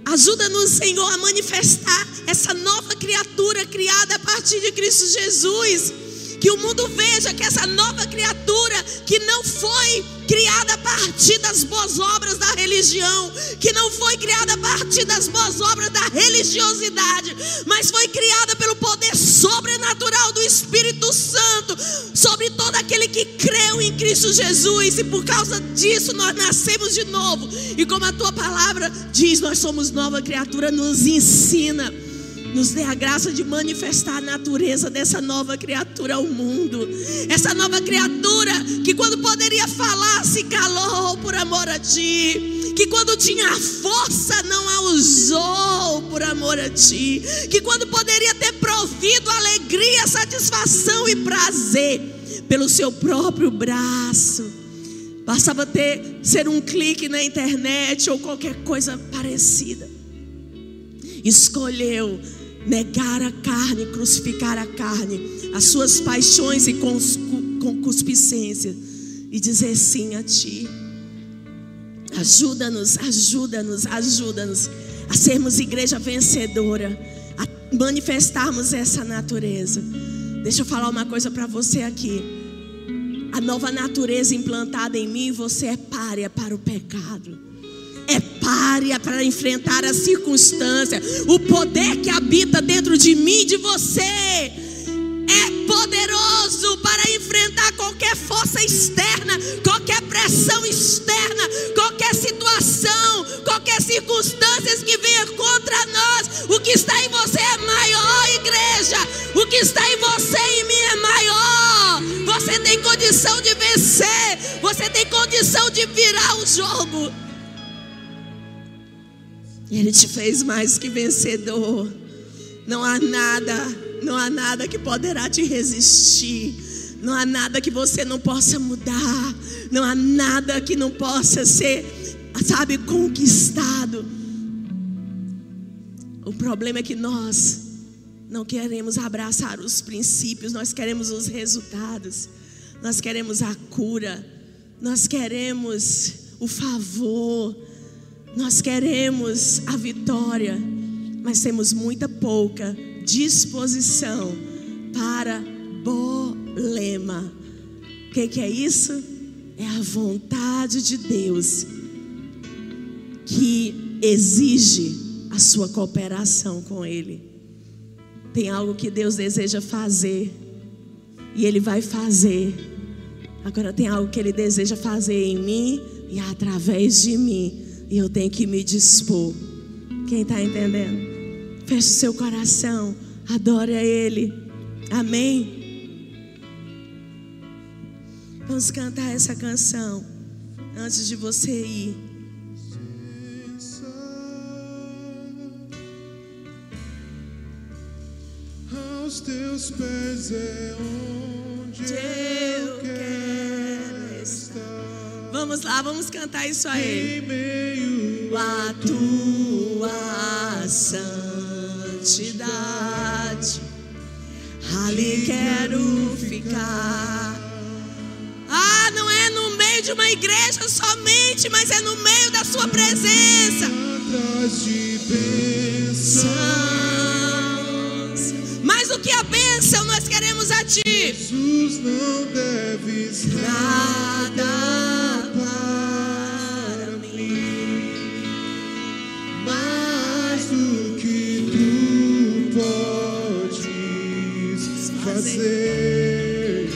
Speaker 3: Ajuda-nos, Senhor, a manifestar essa nova criatura criada a partir de Cristo Jesus. Que o mundo veja que essa nova criatura que não foi criada a partir das boas obras da religião, que não foi criada a partir das boas obras da religiosidade, mas foi criada pelo poder sobrenatural do Espírito Santo sobre todo aquele que creu em Cristo Jesus, e por causa disso nós nascemos de novo. E como a tua palavra diz, nós somos nova criatura, nos ensina nos dê a graça de manifestar a natureza dessa nova criatura ao mundo. Essa nova criatura que, quando poderia falar, se calou por amor a ti. Que quando tinha força, não a usou por amor a ti. Que quando poderia ter provido alegria, satisfação e prazer pelo seu próprio braço. Bastava ter ser um clique na internet ou qualquer coisa parecida. Escolheu negar a carne, crucificar a carne, as suas paixões e concupiscências e dizer sim a Ti. Ajuda-nos, ajuda-nos, ajuda-nos a sermos igreja vencedora, a manifestarmos essa natureza. Deixa eu falar uma coisa para você aqui. A nova natureza implantada em mim, você é párea para o pecado é párea para enfrentar as circunstâncias. O poder que habita dentro de mim e de você é poderoso para enfrentar qualquer força externa, qualquer pressão externa, qualquer situação, qualquer circunstância que venha contra nós. O que está em você é maior, igreja. O que está em você e em mim é maior. Você tem condição de vencer. Você tem condição de virar o jogo. Ele te fez mais que vencedor. Não há nada, não há nada que poderá te resistir. Não há nada que você não possa mudar. Não há nada que não possa ser, sabe, conquistado. O problema é que nós não queremos abraçar os princípios, nós queremos os resultados. Nós queremos a cura. Nós queremos o favor. Nós queremos a vitória, mas temos muita pouca disposição para bolema. O que, que é isso? É a vontade de Deus que exige a sua cooperação com Ele. Tem algo que Deus deseja fazer e Ele vai fazer. Agora tem algo que Ele deseja fazer em mim e através de mim. E eu tenho que me dispor. Quem está entendendo? Feche seu coração. Adore a Ele. Amém? Vamos cantar essa canção antes de você ir.
Speaker 2: Aos teus pés é onde
Speaker 3: Eu quero. Vamos lá, vamos cantar isso aí.
Speaker 2: Em meio
Speaker 3: a tua santidade. Ali quero ficar. Ah, não é no meio de uma igreja somente, mas é no meio da sua presença.
Speaker 2: atrás de bênção.
Speaker 3: Sãos. Mais do que a bênção, nós queremos a ti.
Speaker 2: Jesus não deves
Speaker 3: Nada
Speaker 2: podes fazer.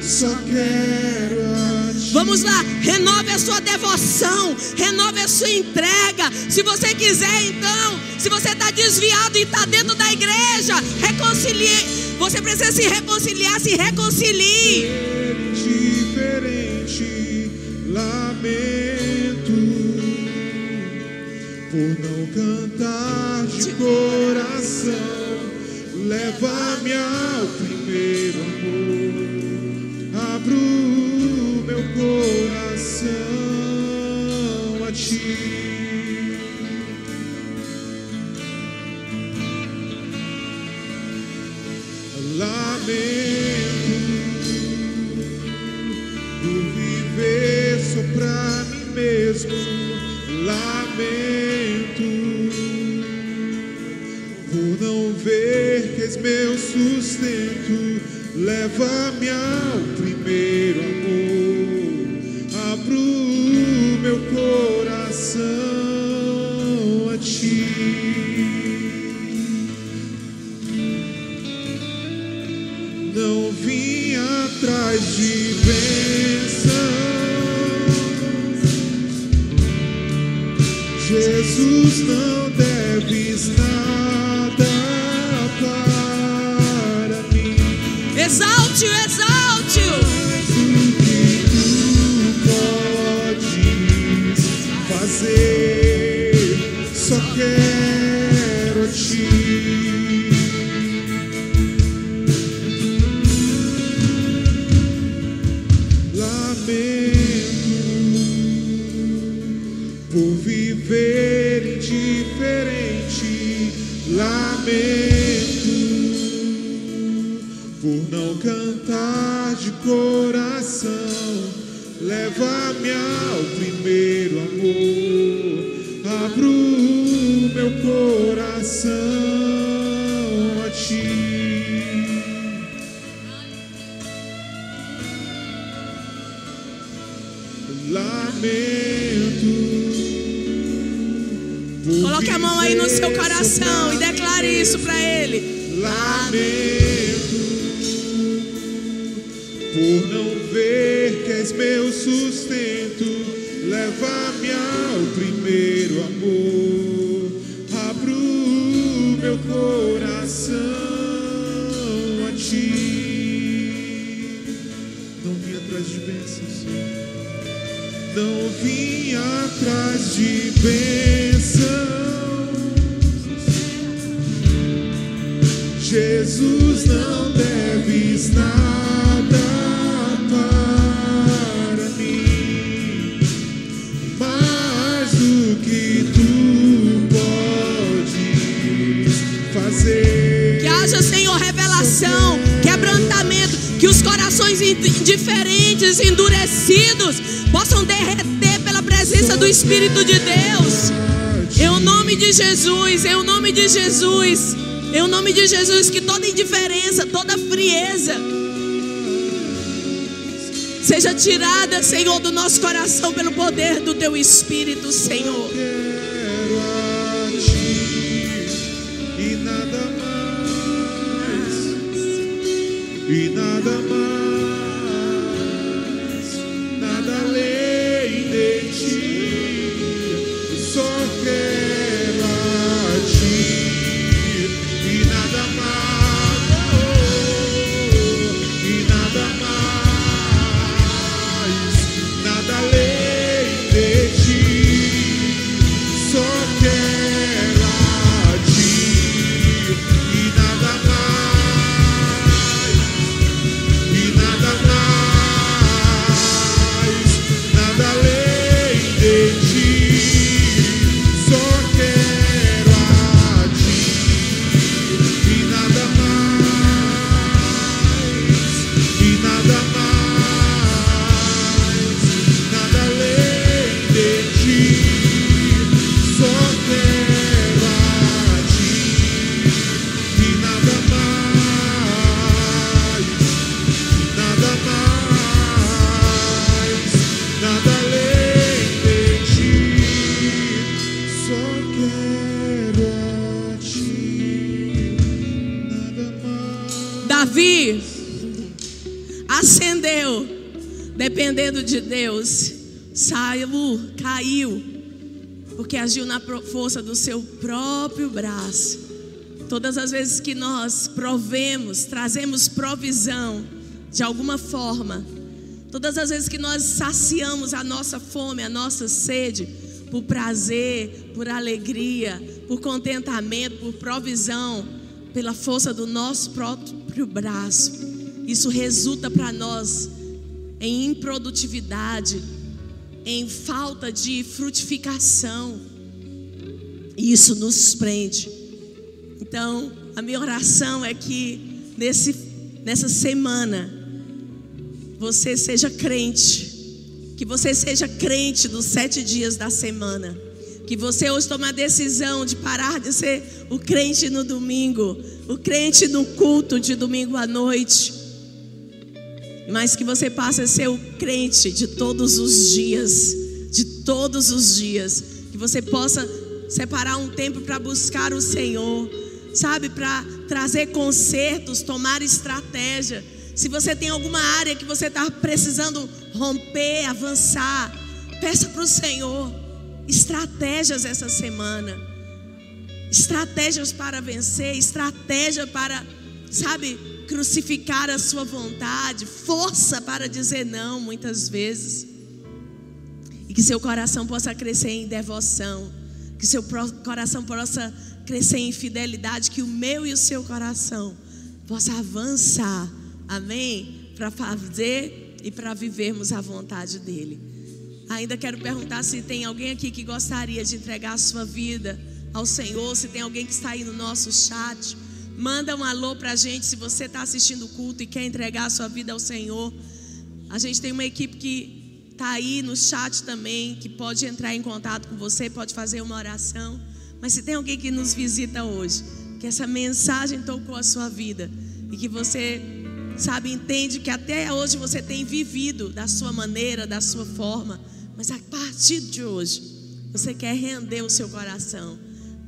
Speaker 2: Só quero a ti.
Speaker 3: Vamos lá, renove a sua devoção, renove a sua entrega. Se você quiser, então, se você está desviado e está dentro da igreja, reconcilie. Você precisa se reconciliar, se reconcilie.
Speaker 2: Diferente, lamento por não cantar de coração. Leva-me ao primeiro amor.
Speaker 3: Nome de Jesus, em o nome de Jesus, que toda indiferença, toda frieza seja tirada, Senhor, do nosso coração pelo poder do Teu Espírito, Senhor.
Speaker 2: E nada mais, e nada mais,
Speaker 3: dependendo de Deus. Saul caiu, porque agiu na força do seu próprio braço. Todas as vezes que nós provemos, trazemos provisão de alguma forma, todas as vezes que nós saciamos a nossa fome, a nossa sede, por prazer, por alegria, por contentamento, por provisão, pela força do nosso próprio braço, isso resulta para nós em improdutividade, em falta de frutificação. E isso nos prende. Então, a minha oração é que nesse, nessa semana você seja crente, que você seja crente dos sete dias da semana, Que você hoje tome a decisão de parar de ser o crente no domingo, o crente no culto de domingo à noite. Mas que você passe a ser o crente de todos os dias, de todos os dias. Que você possa separar um tempo para buscar o Senhor, sabe, para trazer consertos, tomar estratégia. Se você tem alguma área que você está precisando romper, avançar, peça para o Senhor estratégias essa semana, estratégias para vencer, estratégia para, sabe, crucificar a sua vontade, força para dizer não muitas vezes. E que seu coração possa crescer em devoção, que seu coração possa crescer em fidelidade, que o meu e o seu coração possa avançar, amém? Para fazer e para vivermos a vontade dEle. Ainda quero perguntar se tem alguém aqui que gostaria de entregar a sua vida ao Senhor, se tem alguém que está aí no nosso chat. Manda um alô para a gente se você está assistindo o culto e quer entregar a sua vida ao Senhor. A gente tem uma equipe que está aí no chat também, que pode entrar em contato com você, pode fazer uma oração. Mas se tem alguém que nos visita hoje, que essa mensagem tocou a sua vida e que você, sabe, entende que até hoje você tem vivido da sua maneira, da sua forma mas a partir de hoje, você quer render o seu coração.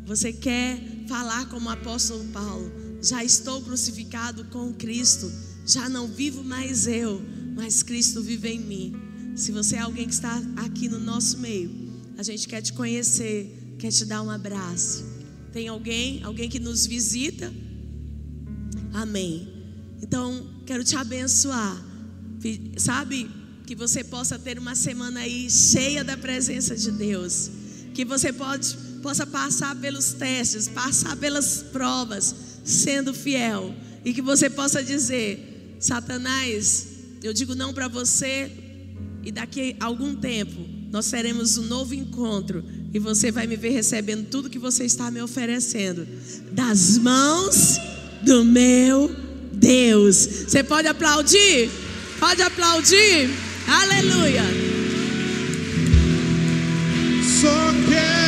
Speaker 3: Você quer falar como o apóstolo Paulo: já estou crucificado com Cristo, já não vivo mais eu, mas Cristo vive em mim. Se você é alguém que está aqui no nosso meio, a gente quer te conhecer, quer te dar um abraço. Tem alguém, alguém que nos visita? Amém. Então, quero te abençoar. Sabe, que você possa ter uma semana aí cheia da presença de Deus. Que você pode, possa passar pelos testes, passar pelas provas, sendo fiel e que você possa dizer: Satanás, eu digo não para você, e daqui a algum tempo nós teremos um novo encontro e você vai me ver recebendo tudo que você está me oferecendo das mãos do meu Deus. Você pode aplaudir? Pode aplaudir? Aleluia! Só quero